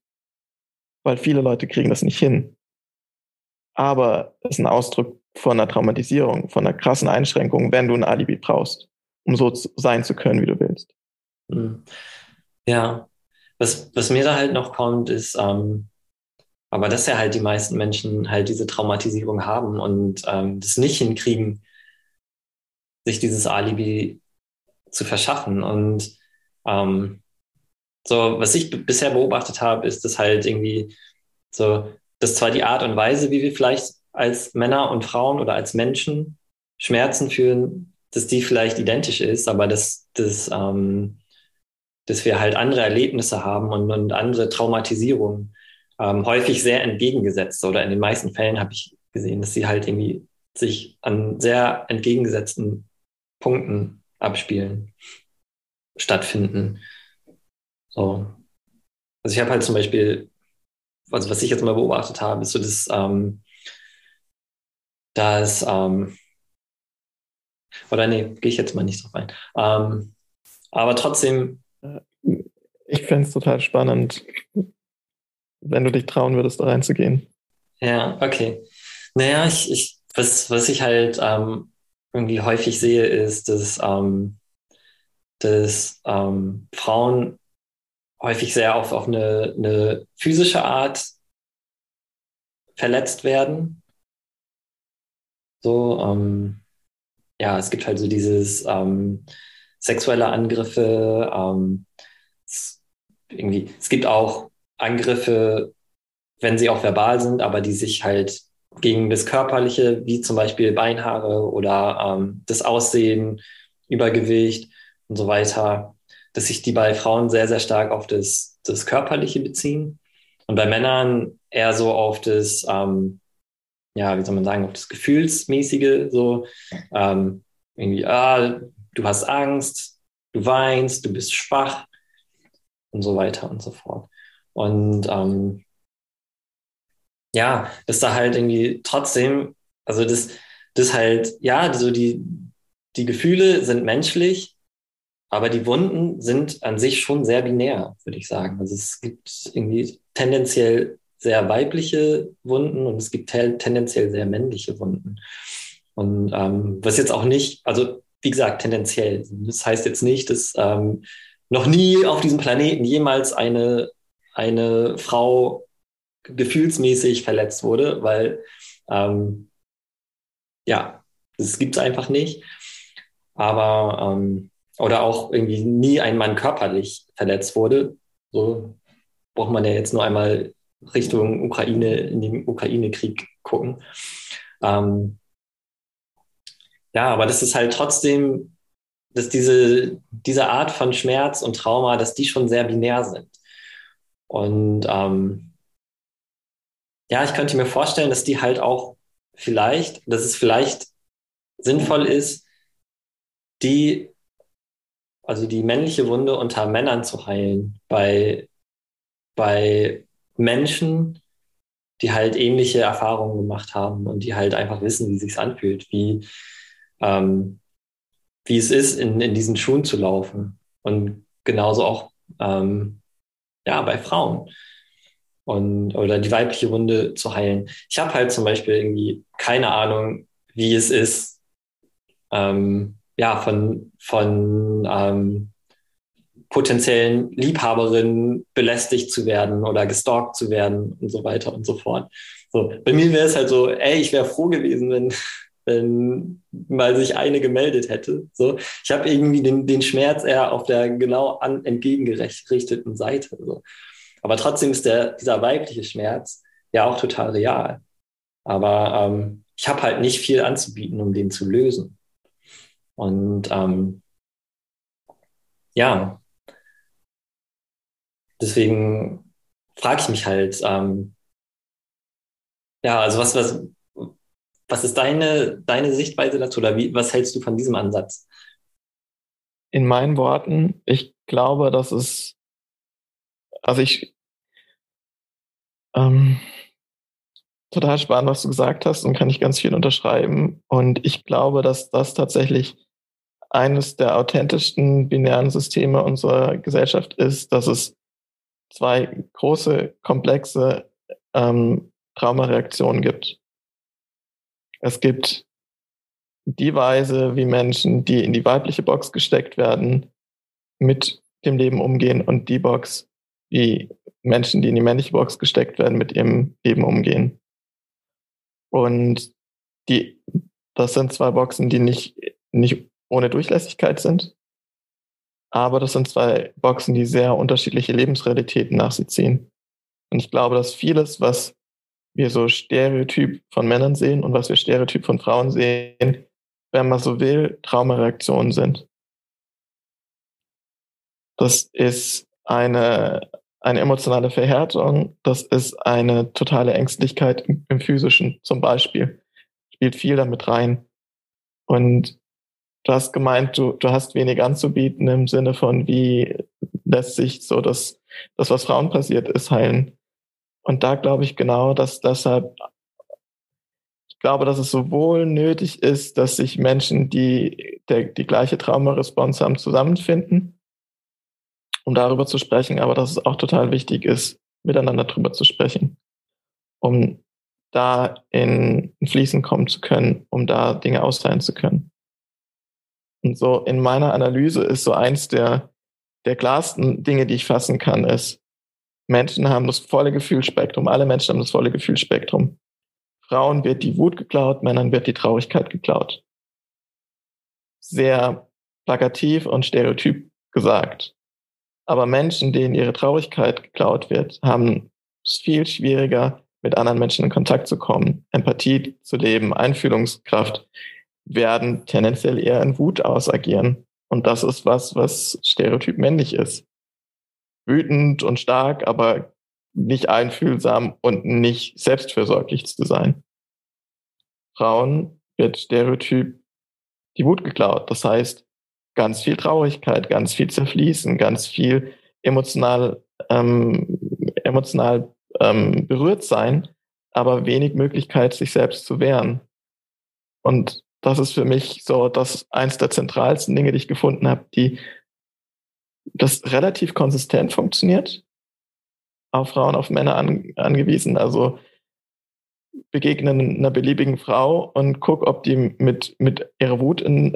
Weil viele Leute kriegen das nicht hin. Aber es ist ein Ausdruck von einer Traumatisierung, von einer krassen Einschränkung, wenn du ein Alibi brauchst, um so sein zu können, wie du willst. Hm. Ja, was, was mir da halt noch kommt, ist, ähm, aber dass ja halt die meisten Menschen halt diese Traumatisierung haben und ähm, das nicht hinkriegen, sich dieses Alibi zu verschaffen. Und ähm, so, was ich bisher beobachtet habe, ist, dass halt irgendwie so, dass zwar die Art und Weise, wie wir vielleicht als Männer und Frauen oder als Menschen Schmerzen fühlen, dass die vielleicht identisch ist, aber dass, dass, ähm, dass wir halt andere Erlebnisse haben und, und andere Traumatisierungen ähm, häufig sehr entgegengesetzt oder in den meisten Fällen habe ich gesehen, dass sie halt irgendwie sich an sehr entgegengesetzten Punkten abspielen, stattfinden. So. Also ich habe halt zum Beispiel, also was ich jetzt mal beobachtet habe, ist so, dass, ähm, dass ähm, oder nee, gehe ich jetzt mal nicht drauf ein. Ähm, aber trotzdem. Ich fände es total spannend, wenn du dich trauen würdest, da reinzugehen. Ja, okay. Naja, ich, ich, was, was ich halt ähm, irgendwie häufig sehe, ist, dass, ähm, dass ähm, Frauen häufig sehr auf, auf eine, eine physische Art verletzt werden. So, ähm, ja, es gibt halt so dieses ähm, sexuelle Angriffe. Ähm, es, irgendwie, es gibt auch Angriffe, wenn sie auch verbal sind, aber die sich halt gegen das Körperliche, wie zum Beispiel Beinhaare oder ähm, das Aussehen, Übergewicht und so weiter, dass sich die bei Frauen sehr, sehr stark auf das, das Körperliche beziehen und bei Männern eher so auf das, ähm, ja, wie soll man sagen, auf das Gefühlsmäßige, so ähm, irgendwie, ah, du hast Angst, du weinst, du bist schwach und so weiter und so fort. Und ähm, ja, dass da halt irgendwie trotzdem, also das, das halt, ja, so die, die Gefühle sind menschlich, aber die Wunden sind an sich schon sehr binär, würde ich sagen. Also es gibt irgendwie tendenziell sehr weibliche Wunden und es gibt tendenziell sehr männliche Wunden. Und ähm, was jetzt auch nicht, also wie gesagt, tendenziell. Das heißt jetzt nicht, dass ähm, noch nie auf diesem Planeten jemals eine, eine Frau gefühlsmäßig verletzt wurde, weil ähm, ja, das gibt es einfach nicht. Aber ähm, oder auch irgendwie nie ein Mann körperlich verletzt wurde. So braucht man ja jetzt nur einmal Richtung Ukraine, in den Ukraine-Krieg gucken. Ähm, ja, aber das ist halt trotzdem, dass diese, diese Art von Schmerz und Trauma, dass die schon sehr binär sind. Und ähm, ja, ich könnte mir vorstellen, dass die halt auch vielleicht, dass es vielleicht sinnvoll ist, die, also die männliche Wunde unter Männern zu heilen, bei, bei Menschen, die halt ähnliche Erfahrungen gemacht haben und die halt einfach wissen, wie sich's anfühlt, wie, ähm, wie es ist, in, in diesen Schuhen zu laufen. Und genauso auch ähm, ja, bei Frauen und oder die weibliche Wunde zu heilen. Ich habe halt zum Beispiel irgendwie keine Ahnung, wie es ist, ähm, ja, von, von ähm, potenziellen Liebhaberinnen belästigt zu werden oder gestalkt zu werden und so weiter und so fort. So, bei mir wäre es halt so, ey, ich wäre froh gewesen, wenn, wenn mal sich eine gemeldet hätte. So, ich habe irgendwie den, den Schmerz eher auf der genau an, entgegengerichteten Seite. So. Aber trotzdem ist der, dieser weibliche Schmerz ja auch total real. Aber ähm, ich habe halt nicht viel anzubieten, um den zu lösen. Und ähm, ja, deswegen frage ich mich halt, ähm, ja, also was, was, was ist deine, deine Sichtweise dazu oder wie, was hältst du von diesem Ansatz? In meinen Worten, ich glaube, dass es, also ich, ähm, total spannend, was du gesagt hast und kann ich ganz viel unterschreiben. Und ich glaube, dass das tatsächlich eines der authentischsten binären Systeme unserer Gesellschaft ist, dass es zwei große, komplexe ähm, Traumareaktionen gibt. Es gibt die Weise, wie Menschen, die in die weibliche Box gesteckt werden, mit dem Leben umgehen und die Box, wie Menschen, die in die männliche Box gesteckt werden, mit ihrem Leben umgehen. Und die, das sind zwei Boxen, die nicht, nicht ohne Durchlässigkeit sind. Aber das sind zwei Boxen, die sehr unterschiedliche Lebensrealitäten nach sich ziehen. Und ich glaube, dass vieles, was wir so Stereotyp von Männern sehen und was wir Stereotyp von Frauen sehen, wenn man so will, Traumareaktionen sind. Das ist eine, eine emotionale Verhärtung, das ist eine totale Ängstlichkeit im, im physischen zum Beispiel. Spielt viel damit rein. Und du hast gemeint, du, du hast wenig anzubieten im Sinne von, wie lässt sich so das, das, was Frauen passiert ist, heilen. Und da glaube ich genau, dass deshalb, ich glaube, dass es sowohl nötig ist, dass sich Menschen, die der, die gleiche Traumaresponse haben, zusammenfinden, um darüber zu sprechen, aber dass es auch total wichtig ist, miteinander darüber zu sprechen, um da in Fließen kommen zu können, um da Dinge austeilen zu können. Und so in meiner Analyse ist so eins der, der klarsten Dinge, die ich fassen kann, ist, Menschen haben das volle Gefühlsspektrum, alle Menschen haben das volle Gefühlsspektrum. Frauen wird die Wut geklaut, Männern wird die Traurigkeit geklaut. Sehr plakativ und stereotyp gesagt. Aber Menschen, denen ihre Traurigkeit geklaut wird, haben es viel schwieriger, mit anderen Menschen in Kontakt zu kommen, Empathie zu leben, Einfühlungskraft, werden tendenziell eher in Wut ausagieren. Und das ist was, was stereotyp männlich ist. Wütend und stark, aber nicht einfühlsam und nicht selbstfürsorglich zu sein. Frauen wird stereotyp die Wut geklaut. Das heißt, ganz viel Traurigkeit, ganz viel Zerfließen, ganz viel emotional, ähm, emotional ähm, berührt sein, aber wenig Möglichkeit, sich selbst zu wehren. Und das ist für mich so das eins der zentralsten Dinge, die ich gefunden habe, die das relativ konsistent funktioniert, auf Frauen, auf Männer an, angewiesen. Also begegnen einer beliebigen Frau und guck, ob die mit, mit ihrer Wut in,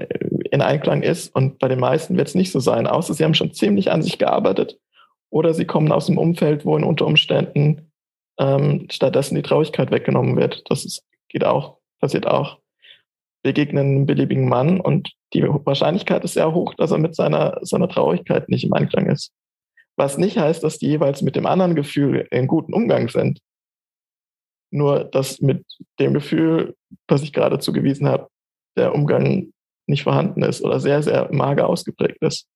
in Einklang ist. Und bei den meisten wird es nicht so sein, außer sie haben schon ziemlich an sich gearbeitet oder sie kommen aus einem Umfeld, wo in unter Umständen ähm, stattdessen die Traurigkeit weggenommen wird. Das ist, geht auch, passiert auch. Begegnen einem beliebigen Mann und die Wahrscheinlichkeit ist sehr hoch, dass er mit seiner, seiner Traurigkeit nicht im Einklang ist. Was nicht heißt, dass die jeweils mit dem anderen Gefühl in guten Umgang sind. Nur, dass mit dem Gefühl, das ich gerade zugewiesen habe, der Umgang nicht vorhanden ist oder sehr, sehr mager ausgeprägt ist.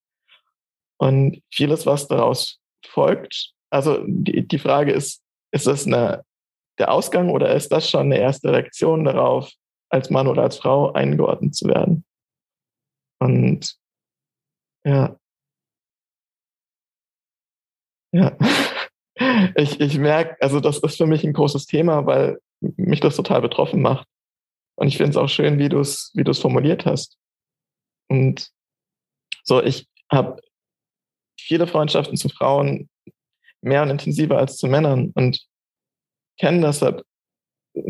Und vieles, was daraus folgt, also die, die Frage ist, ist das eine, der Ausgang oder ist das schon eine erste Reaktion darauf, als Mann oder als Frau eingeordnet zu werden? Und ja. Ja. ich, ich merke, also das ist für mich ein großes Thema, weil mich das total betroffen macht. Und ich finde es auch schön, wie du es wie formuliert hast. Und so, ich habe viele Freundschaften zu Frauen mehr und intensiver als zu Männern und kenne deshalb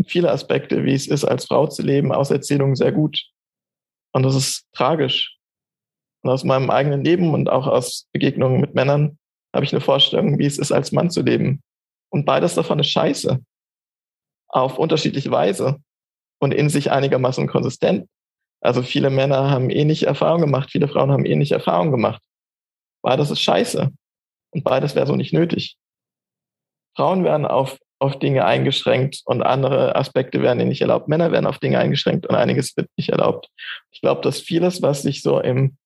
viele Aspekte, wie es ist, als Frau zu leben, aus Erzählungen sehr gut. Und das ist tragisch. Und aus meinem eigenen Leben und auch aus Begegnungen mit Männern habe ich eine Vorstellung, wie es ist, als Mann zu leben. Und beides davon ist scheiße. Auf unterschiedliche Weise und in sich einigermaßen konsistent. Also viele Männer haben ähnliche Erfahrungen gemacht, viele Frauen haben ähnliche Erfahrungen gemacht. Beides ist scheiße. Und beides wäre so nicht nötig. Frauen werden auf, auf Dinge eingeschränkt und andere Aspekte werden ihnen nicht erlaubt. Männer werden auf Dinge eingeschränkt und einiges wird nicht erlaubt. Ich glaube, dass vieles, was sich so im,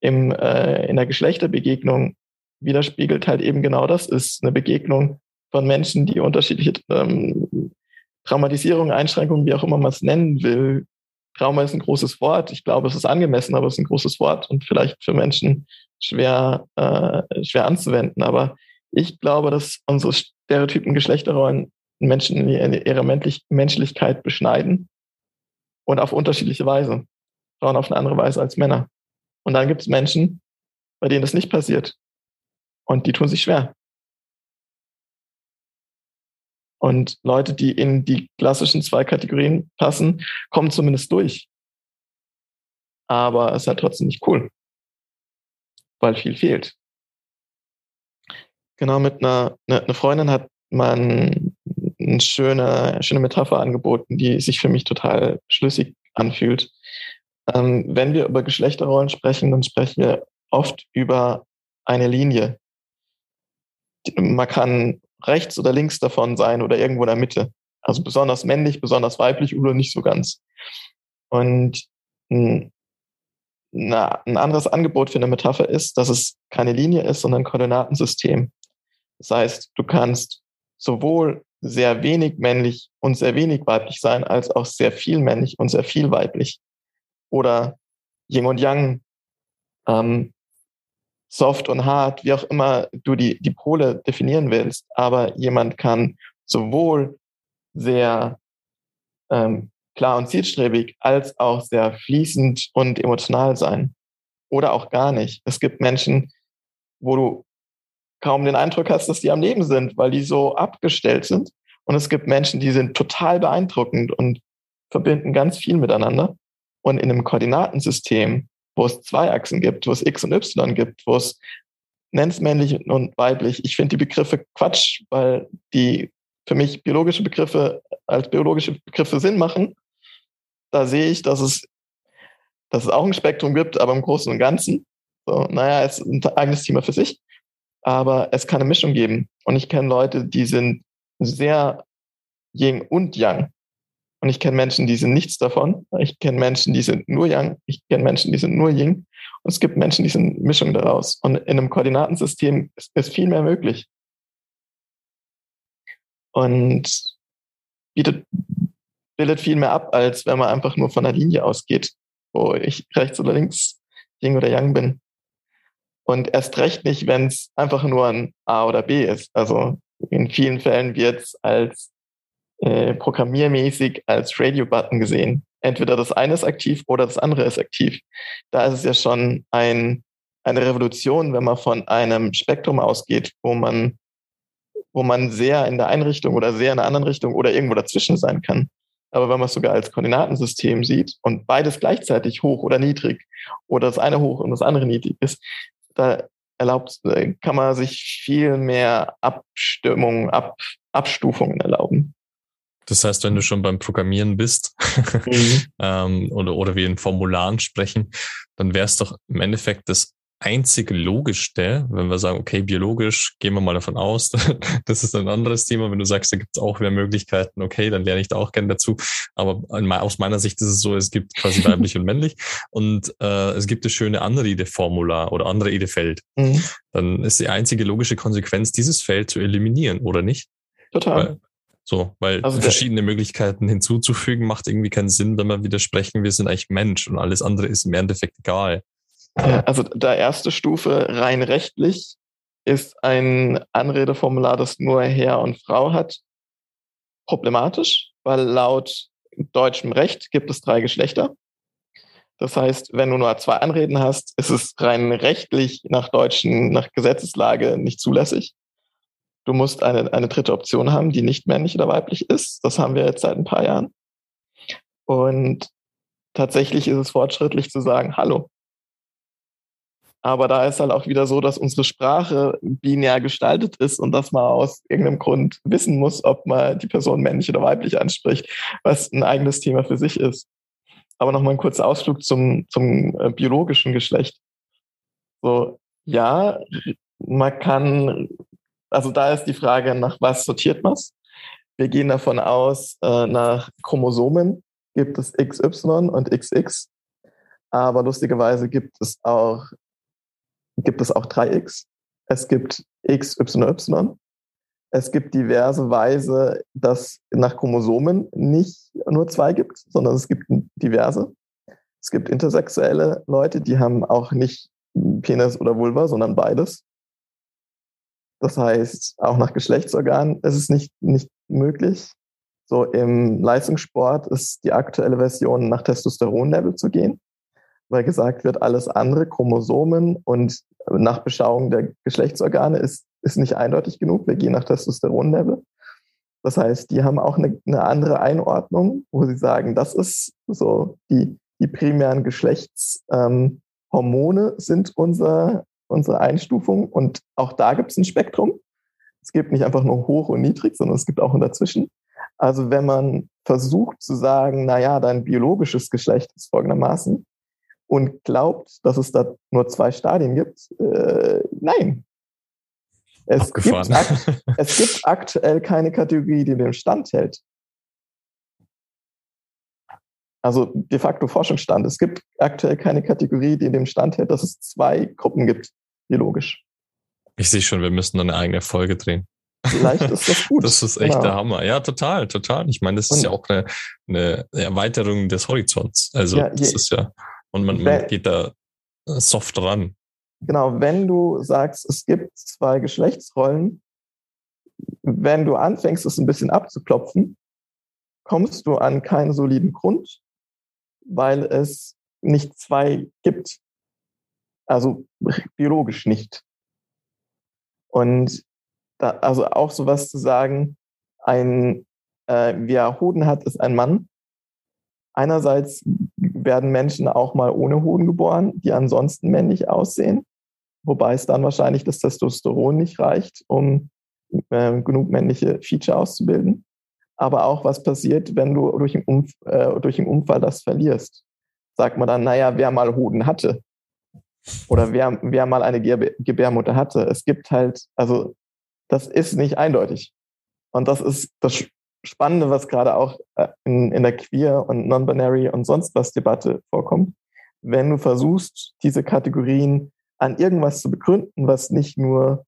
im, äh, in der Geschlechterbegegnung widerspiegelt, halt eben genau das ist. Eine Begegnung von Menschen, die unterschiedliche ähm, Traumatisierungen, Einschränkungen, wie auch immer man es nennen will. Trauma ist ein großes Wort. Ich glaube, es ist angemessen, aber es ist ein großes Wort und vielleicht für Menschen schwer, äh, schwer anzuwenden. Aber ich glaube, dass unsere Stereotypen Geschlechterrollen Menschen in ihrer Menschlichkeit beschneiden und auf unterschiedliche Weise. Frauen auf eine andere Weise als Männer. Und dann gibt es Menschen, bei denen das nicht passiert. Und die tun sich schwer. Und Leute, die in die klassischen zwei Kategorien passen, kommen zumindest durch. Aber es ist halt trotzdem nicht cool, weil viel fehlt. Genau, mit einer eine ne Freundin hat man eine schöne, schöne Metapher angeboten, die sich für mich total schlüssig anfühlt. Ähm, wenn wir über Geschlechterrollen sprechen, dann sprechen wir oft über eine Linie. Man kann rechts oder links davon sein oder irgendwo in der Mitte. Also besonders männlich, besonders weiblich oder nicht so ganz. Und ein, ein anderes Angebot für eine Metapher ist, dass es keine Linie ist, sondern ein Koordinatensystem. Das heißt, du kannst sowohl sehr wenig männlich und sehr wenig weiblich sein, als auch sehr viel männlich und sehr viel weiblich. Oder Yin und Yang, ähm, soft und hart, wie auch immer du die, die Pole definieren willst. Aber jemand kann sowohl sehr ähm, klar und zielstrebig als auch sehr fließend und emotional sein. Oder auch gar nicht. Es gibt Menschen, wo du kaum den Eindruck hast, dass die am Leben sind, weil die so abgestellt sind. Und es gibt Menschen, die sind total beeindruckend und verbinden ganz viel miteinander. Und in einem Koordinatensystem wo es zwei Achsen gibt, wo es X und Y gibt, wo es nennt männlich und weiblich. Ich finde die Begriffe Quatsch, weil die für mich biologische Begriffe als biologische Begriffe Sinn machen. Da sehe ich, dass es, dass es auch ein Spektrum gibt, aber im Großen und Ganzen. So, naja, es ist ein eigenes Thema für sich. Aber es kann eine Mischung geben. Und ich kenne Leute, die sind sehr Yin und Yang. Und ich kenne Menschen, die sind nichts davon. Ich kenne Menschen, die sind nur Yang. Ich kenne Menschen, die sind nur Yin. Und es gibt Menschen, die sind Mischung daraus. Und in einem Koordinatensystem ist, viel mehr möglich. Und bietet, bildet viel mehr ab, als wenn man einfach nur von der Linie ausgeht, wo ich rechts oder links Yin oder Yang bin. Und erst recht nicht, wenn es einfach nur ein A oder B ist. Also in vielen Fällen wird es als äh, programmiermäßig als Radio-Button gesehen. Entweder das eine ist aktiv oder das andere ist aktiv. Da ist es ja schon ein, eine Revolution, wenn man von einem Spektrum ausgeht, wo man, wo man sehr in der einen Richtung oder sehr in der anderen Richtung oder irgendwo dazwischen sein kann. Aber wenn man es sogar als Koordinatensystem sieht und beides gleichzeitig hoch oder niedrig oder das eine hoch und das andere niedrig ist, da erlaubt, äh, kann man sich viel mehr Abstimmungen, Ab, Abstufungen erlauben. Das heißt, wenn du schon beim Programmieren bist mhm. ähm, oder, oder wir in Formularen sprechen, dann wäre es doch im Endeffekt das einzige Logischste, wenn wir sagen, okay, biologisch, gehen wir mal davon aus, das ist ein anderes Thema. Wenn du sagst, da gibt es auch mehr Möglichkeiten, okay, dann lerne ich da auch gerne dazu. Aber aus meiner Sicht ist es so, es gibt quasi weiblich und männlich und äh, es gibt das schöne Anrede-Formular oder Anrede-Feld. Mhm. Dann ist die einzige logische Konsequenz, dieses Feld zu eliminieren, oder nicht? Total. Weil, so, weil also verschiedene Möglichkeiten hinzuzufügen macht irgendwie keinen Sinn, wenn wir widersprechen, wir sind eigentlich Mensch und alles andere ist im Endeffekt egal. Also da erste Stufe rein rechtlich ist ein Anredeformular, das nur Herr und Frau hat, problematisch, weil laut deutschem Recht gibt es drei Geschlechter. Das heißt, wenn du nur zwei Anreden hast, ist es rein rechtlich nach deutschen, nach Gesetzeslage nicht zulässig. Du musst eine, eine dritte Option haben, die nicht männlich oder weiblich ist. Das haben wir jetzt seit ein paar Jahren. Und tatsächlich ist es fortschrittlich zu sagen, hallo. Aber da ist halt auch wieder so, dass unsere Sprache binär gestaltet ist und dass man aus irgendeinem Grund wissen muss, ob man die Person männlich oder weiblich anspricht, was ein eigenes Thema für sich ist. Aber nochmal ein kurzer Ausflug zum, zum äh, biologischen Geschlecht. So, ja, man kann, also da ist die Frage, nach was sortiert man Wir gehen davon aus, äh, nach Chromosomen gibt es XY und XX. Aber lustigerweise gibt es auch, gibt es auch 3X. Es gibt XYY. Es gibt diverse Weise, dass nach Chromosomen nicht nur zwei gibt, sondern es gibt diverse. Es gibt intersexuelle Leute, die haben auch nicht Penis oder Vulva, sondern beides. Das heißt, auch nach Geschlechtsorganen ist es nicht, nicht möglich. So im Leistungssport ist die aktuelle Version nach Testosteronlevel zu gehen, weil gesagt wird, alles andere, Chromosomen und nach Beschauung der Geschlechtsorgane ist, ist nicht eindeutig genug. Wir gehen nach Testosteronlevel. Das heißt, die haben auch eine, eine andere Einordnung, wo sie sagen, das ist so die, die primären Geschlechtshormone ähm, sind unser, unsere Einstufung. Und auch da gibt es ein Spektrum. Es gibt nicht einfach nur hoch und niedrig, sondern es gibt auch ein dazwischen. Also wenn man versucht zu sagen, na ja, dein biologisches Geschlecht ist folgendermaßen und glaubt, dass es da nur zwei Stadien gibt, äh, nein. Es gibt, es gibt aktuell keine Kategorie, die dem Stand hält. Also de facto Forschungsstand. Es gibt aktuell keine Kategorie, die dem Stand hält, dass es zwei Gruppen gibt, biologisch. Ich sehe schon, wir müssen eine eigene Folge drehen. Vielleicht ist das gut. Das ist echt genau. der Hammer. Ja, total, total. Ich meine, das ist und, ja auch eine, eine Erweiterung des Horizonts. Also ja, das je, ist ja, und man, man geht da soft ran. Genau, wenn du sagst, es gibt zwei Geschlechtsrollen, wenn du anfängst, es ein bisschen abzuklopfen, kommst du an keinen soliden Grund, weil es nicht zwei gibt. Also biologisch nicht. Und da, also auch sowas zu sagen, ein, äh, wer Hoden hat, ist ein Mann. Einerseits werden Menschen auch mal ohne Hoden geboren, die ansonsten männlich aussehen, wobei es dann wahrscheinlich das Testosteron nicht reicht, um äh, genug männliche Feature auszubilden. Aber auch was passiert, wenn du durch einen, Umf äh, durch einen Unfall das verlierst. Sagt man dann, naja, wer mal Hoden hatte oder wer, wer mal eine Gebärmutter hatte. Es gibt halt, also das ist nicht eindeutig. Und das ist das Spannende, was gerade auch äh, in, in der Queer- und Non-Binary und sonst was Debatte vorkommt. Wenn du versuchst, diese Kategorien an irgendwas zu begründen, was nicht nur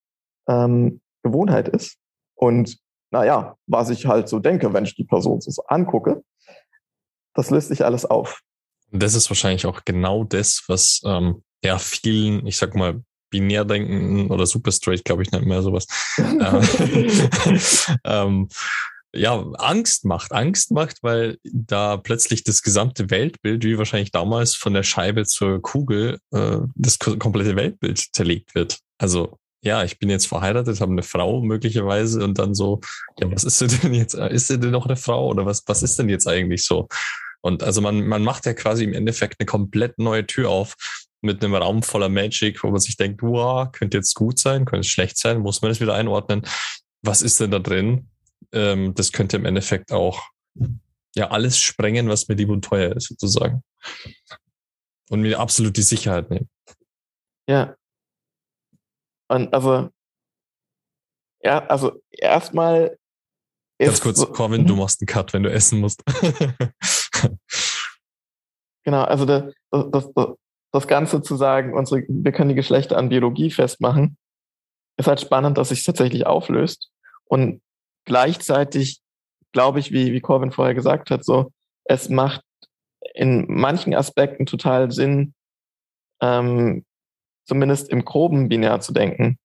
ähm, Gewohnheit ist und naja, was ich halt so denke, wenn ich die Person so angucke, das löst sich alles auf. Das ist wahrscheinlich auch genau das, was ähm, ja vielen, ich sag mal, Binärdenken oder super straight, glaube ich, nicht mehr sowas. Äh, ähm, ja, Angst macht. Angst macht, weil da plötzlich das gesamte Weltbild, wie wahrscheinlich damals von der Scheibe zur Kugel, äh, das komplette Weltbild zerlegt wird. Also ja, ich bin jetzt verheiratet, habe eine Frau möglicherweise und dann so, ja, was ist sie denn jetzt? Ist sie denn noch eine Frau oder was, was ist denn jetzt eigentlich so? Und also man, man macht ja quasi im Endeffekt eine komplett neue Tür auf mit einem Raum voller Magic, wo man sich denkt, wow, könnte jetzt gut sein, könnte schlecht sein, muss man das wieder einordnen. Was ist denn da drin? Ähm, das könnte im Endeffekt auch ja alles sprengen, was mir lieb und teuer ist, sozusagen. Und mir absolut die Sicherheit nehmen. Ja. Und also, ja, also erstmal. Ganz kurz, Corvin, du machst einen Cut, wenn du essen musst. genau, also das, das, das, das Ganze zu sagen, unsere, wir können die Geschlechter an Biologie festmachen, ist halt spannend, dass sich tatsächlich auflöst. Und gleichzeitig glaube ich, wie, wie Corbin vorher gesagt hat, so, es macht in manchen Aspekten total Sinn, ähm, zumindest im groben binär zu denken.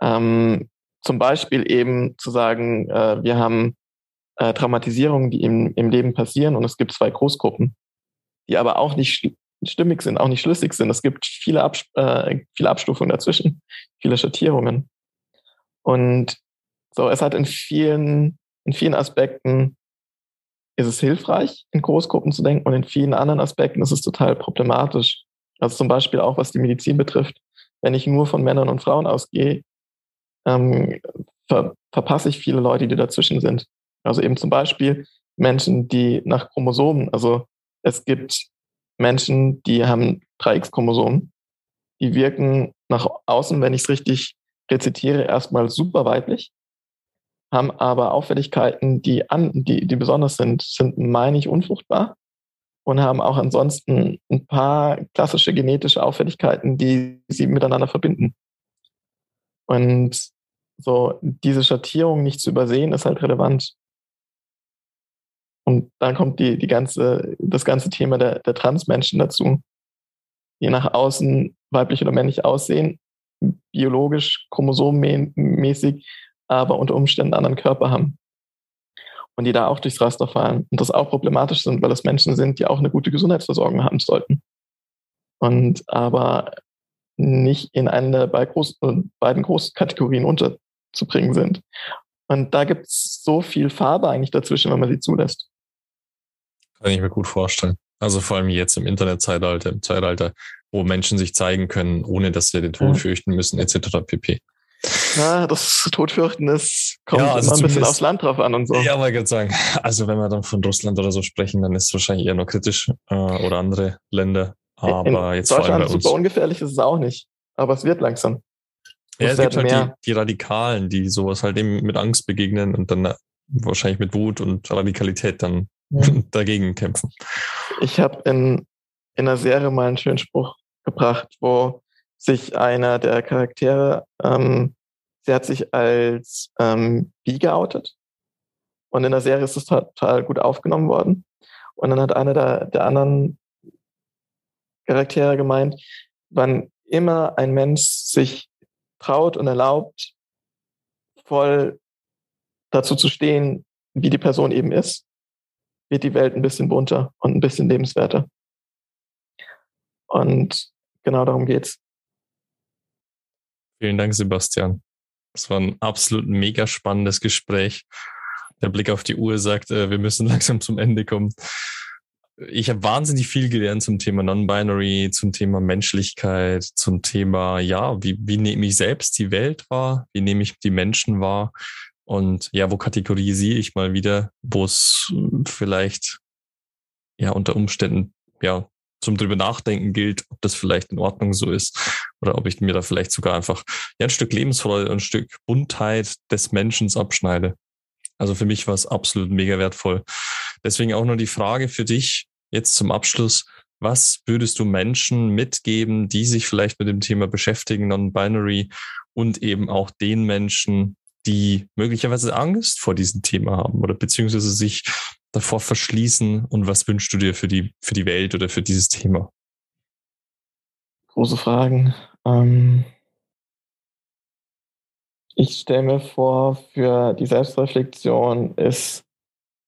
Ähm, zum Beispiel eben zu sagen, äh, wir haben äh, Traumatisierungen, die im, im Leben passieren und es gibt zwei Großgruppen, die aber auch nicht stimmig sind, auch nicht schlüssig sind. Es gibt viele, Abs äh, viele Abstufungen dazwischen, viele Schattierungen. Und so, es hat in vielen, in vielen Aspekten ist es hilfreich, in Großgruppen zu denken und in vielen anderen Aspekten ist es total problematisch. Also zum Beispiel auch, was die Medizin betrifft. Wenn ich nur von Männern und Frauen ausgehe, ähm, ver verpasse ich viele Leute, die dazwischen sind. Also eben zum Beispiel Menschen, die nach Chromosomen, also es gibt Menschen, die haben 3x-Chromosomen, die wirken nach außen, wenn ich es richtig rezitiere, erstmal super weiblich, haben aber Auffälligkeiten, die, an, die, die besonders sind, sind, meine ich, unfruchtbar und haben auch ansonsten ein paar klassische genetische Auffälligkeiten, die sie miteinander verbinden. Und so diese Schattierung nicht zu übersehen, ist halt relevant. Und dann kommt die, die ganze, das ganze Thema der, der Transmenschen dazu, die nach außen weiblich oder männlich aussehen, biologisch, chromosomenmäßig, aber unter Umständen einen anderen Körper haben. Und die da auch durchs Raster fallen. Und das auch problematisch sind, weil es Menschen sind, die auch eine gute Gesundheitsversorgung haben sollten. Und aber nicht in einer der beiden großen Kategorien unterzubringen sind. Und da gibt es so viel Farbe eigentlich dazwischen, wenn man sie zulässt. Kann ich mir gut vorstellen. Also vor allem jetzt im Internetzeitalter, im Zeitalter, wo Menschen sich zeigen können, ohne dass sie den Tod ja. fürchten müssen, etc. pp. Ja, das Todfürchten ist, kommt ja, also immer ein bisschen aufs Land drauf an und so. Ja, mal ich sagen, also wenn wir dann von Russland oder so sprechen, dann ist es wahrscheinlich eher noch kritisch äh, oder andere Länder. Aber In jetzt Deutschland vor allem bei uns. super ungefährlich ist es auch nicht. Aber es wird langsam. Ja, es gibt halt die, die Radikalen, die sowas halt eben mit Angst begegnen und dann wahrscheinlich mit Wut und Radikalität dann dagegen kämpfen. Ich habe in, in einer Serie mal einen schönen Spruch gebracht, wo sich einer der Charaktere, ähm, sie hat sich als ähm, bi geoutet. Und in der Serie ist es total gut aufgenommen worden. Und dann hat einer der, der anderen Charaktere gemeint, wann immer ein Mensch sich traut und erlaubt, voll dazu zu stehen, wie die Person eben ist, wird die Welt ein bisschen bunter und ein bisschen lebenswerter. Und genau darum geht's. Vielen Dank, Sebastian. Das war ein absolut mega spannendes Gespräch. Der Blick auf die Uhr sagt, äh, wir müssen langsam zum Ende kommen. Ich habe wahnsinnig viel gelernt zum Thema Non-Binary, zum Thema Menschlichkeit, zum Thema, ja, wie, wie nehme ich selbst die Welt wahr? Wie nehme ich die Menschen wahr? Und ja, wo kategorisiere ich mal wieder, wo es vielleicht ja unter Umständen ja zum drüber nachdenken gilt, ob das vielleicht in Ordnung so ist oder ob ich mir da vielleicht sogar einfach ja ein Stück Lebensfreude, ein Stück Buntheit des Menschen abschneide. Also für mich war es absolut mega wertvoll. Deswegen auch nur die Frage für dich jetzt zum Abschluss. Was würdest du Menschen mitgeben, die sich vielleicht mit dem Thema beschäftigen, non-binary und eben auch den Menschen, die möglicherweise Angst vor diesem Thema haben oder beziehungsweise sich davor verschließen und was wünschst du dir für die, für die Welt oder für dieses Thema? Große Fragen. Ähm ich stelle mir vor, für die Selbstreflexion ist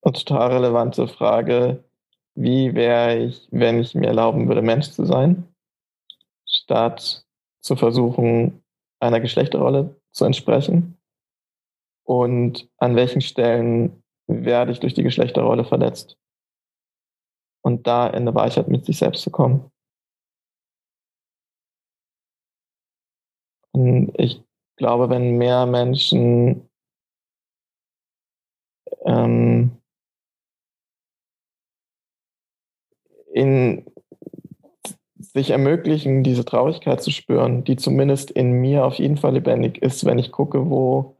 eine total relevante Frage, wie wäre ich, wenn ich mir erlauben würde, Mensch zu sein, statt zu versuchen, einer Geschlechterrolle zu entsprechen und an welchen Stellen werde ich durch die Geschlechterrolle verletzt. Und da in eine Weichheit mit sich selbst zu kommen. Und ich glaube, wenn mehr Menschen ähm, in sich ermöglichen, diese Traurigkeit zu spüren, die zumindest in mir auf jeden Fall lebendig ist, wenn ich gucke, wo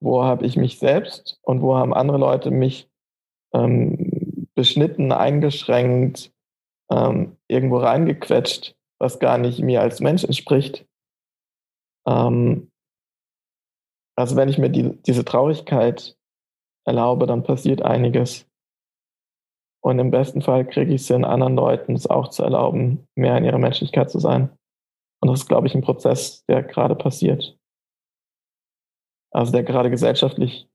wo habe ich mich selbst und wo haben andere Leute mich ähm, beschnitten, eingeschränkt, ähm, irgendwo reingequetscht, was gar nicht mir als Mensch entspricht. Ähm, also wenn ich mir die, diese Traurigkeit erlaube, dann passiert einiges. Und im besten Fall kriege ich es in anderen Leuten, es auch zu erlauben, mehr in ihrer Menschlichkeit zu sein. Und das ist, glaube ich, ein Prozess, der gerade passiert. Also der gerade gesellschaftlich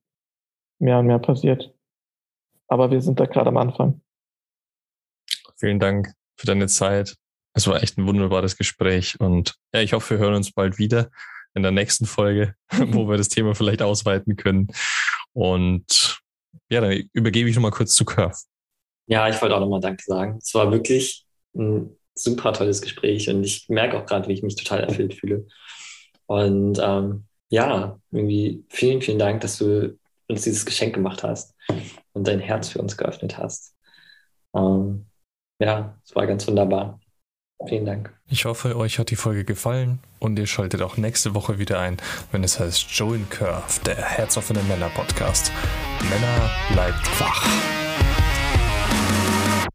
mehr und mehr passiert. Aber wir sind da gerade am Anfang. Vielen Dank für deine Zeit. Es war echt ein wunderbares Gespräch und ja, ich hoffe, wir hören uns bald wieder in der nächsten Folge, wo wir das Thema vielleicht ausweiten können. Und ja, dann übergebe ich nochmal kurz zu Curve. Ja, ich wollte auch nochmal Danke sagen. Es war wirklich ein super tolles Gespräch und ich merke auch gerade, wie ich mich total erfüllt fühle. Und ähm, ja, irgendwie vielen, vielen Dank, dass du uns dieses Geschenk gemacht hast und dein Herz für uns geöffnet hast. Ähm, ja, es war ganz wunderbar. Vielen Dank. Ich hoffe, euch hat die Folge gefallen und ihr schaltet auch nächste Woche wieder ein, wenn es heißt Join Curve, der Herzogene Männer Podcast. Männer bleibt wach.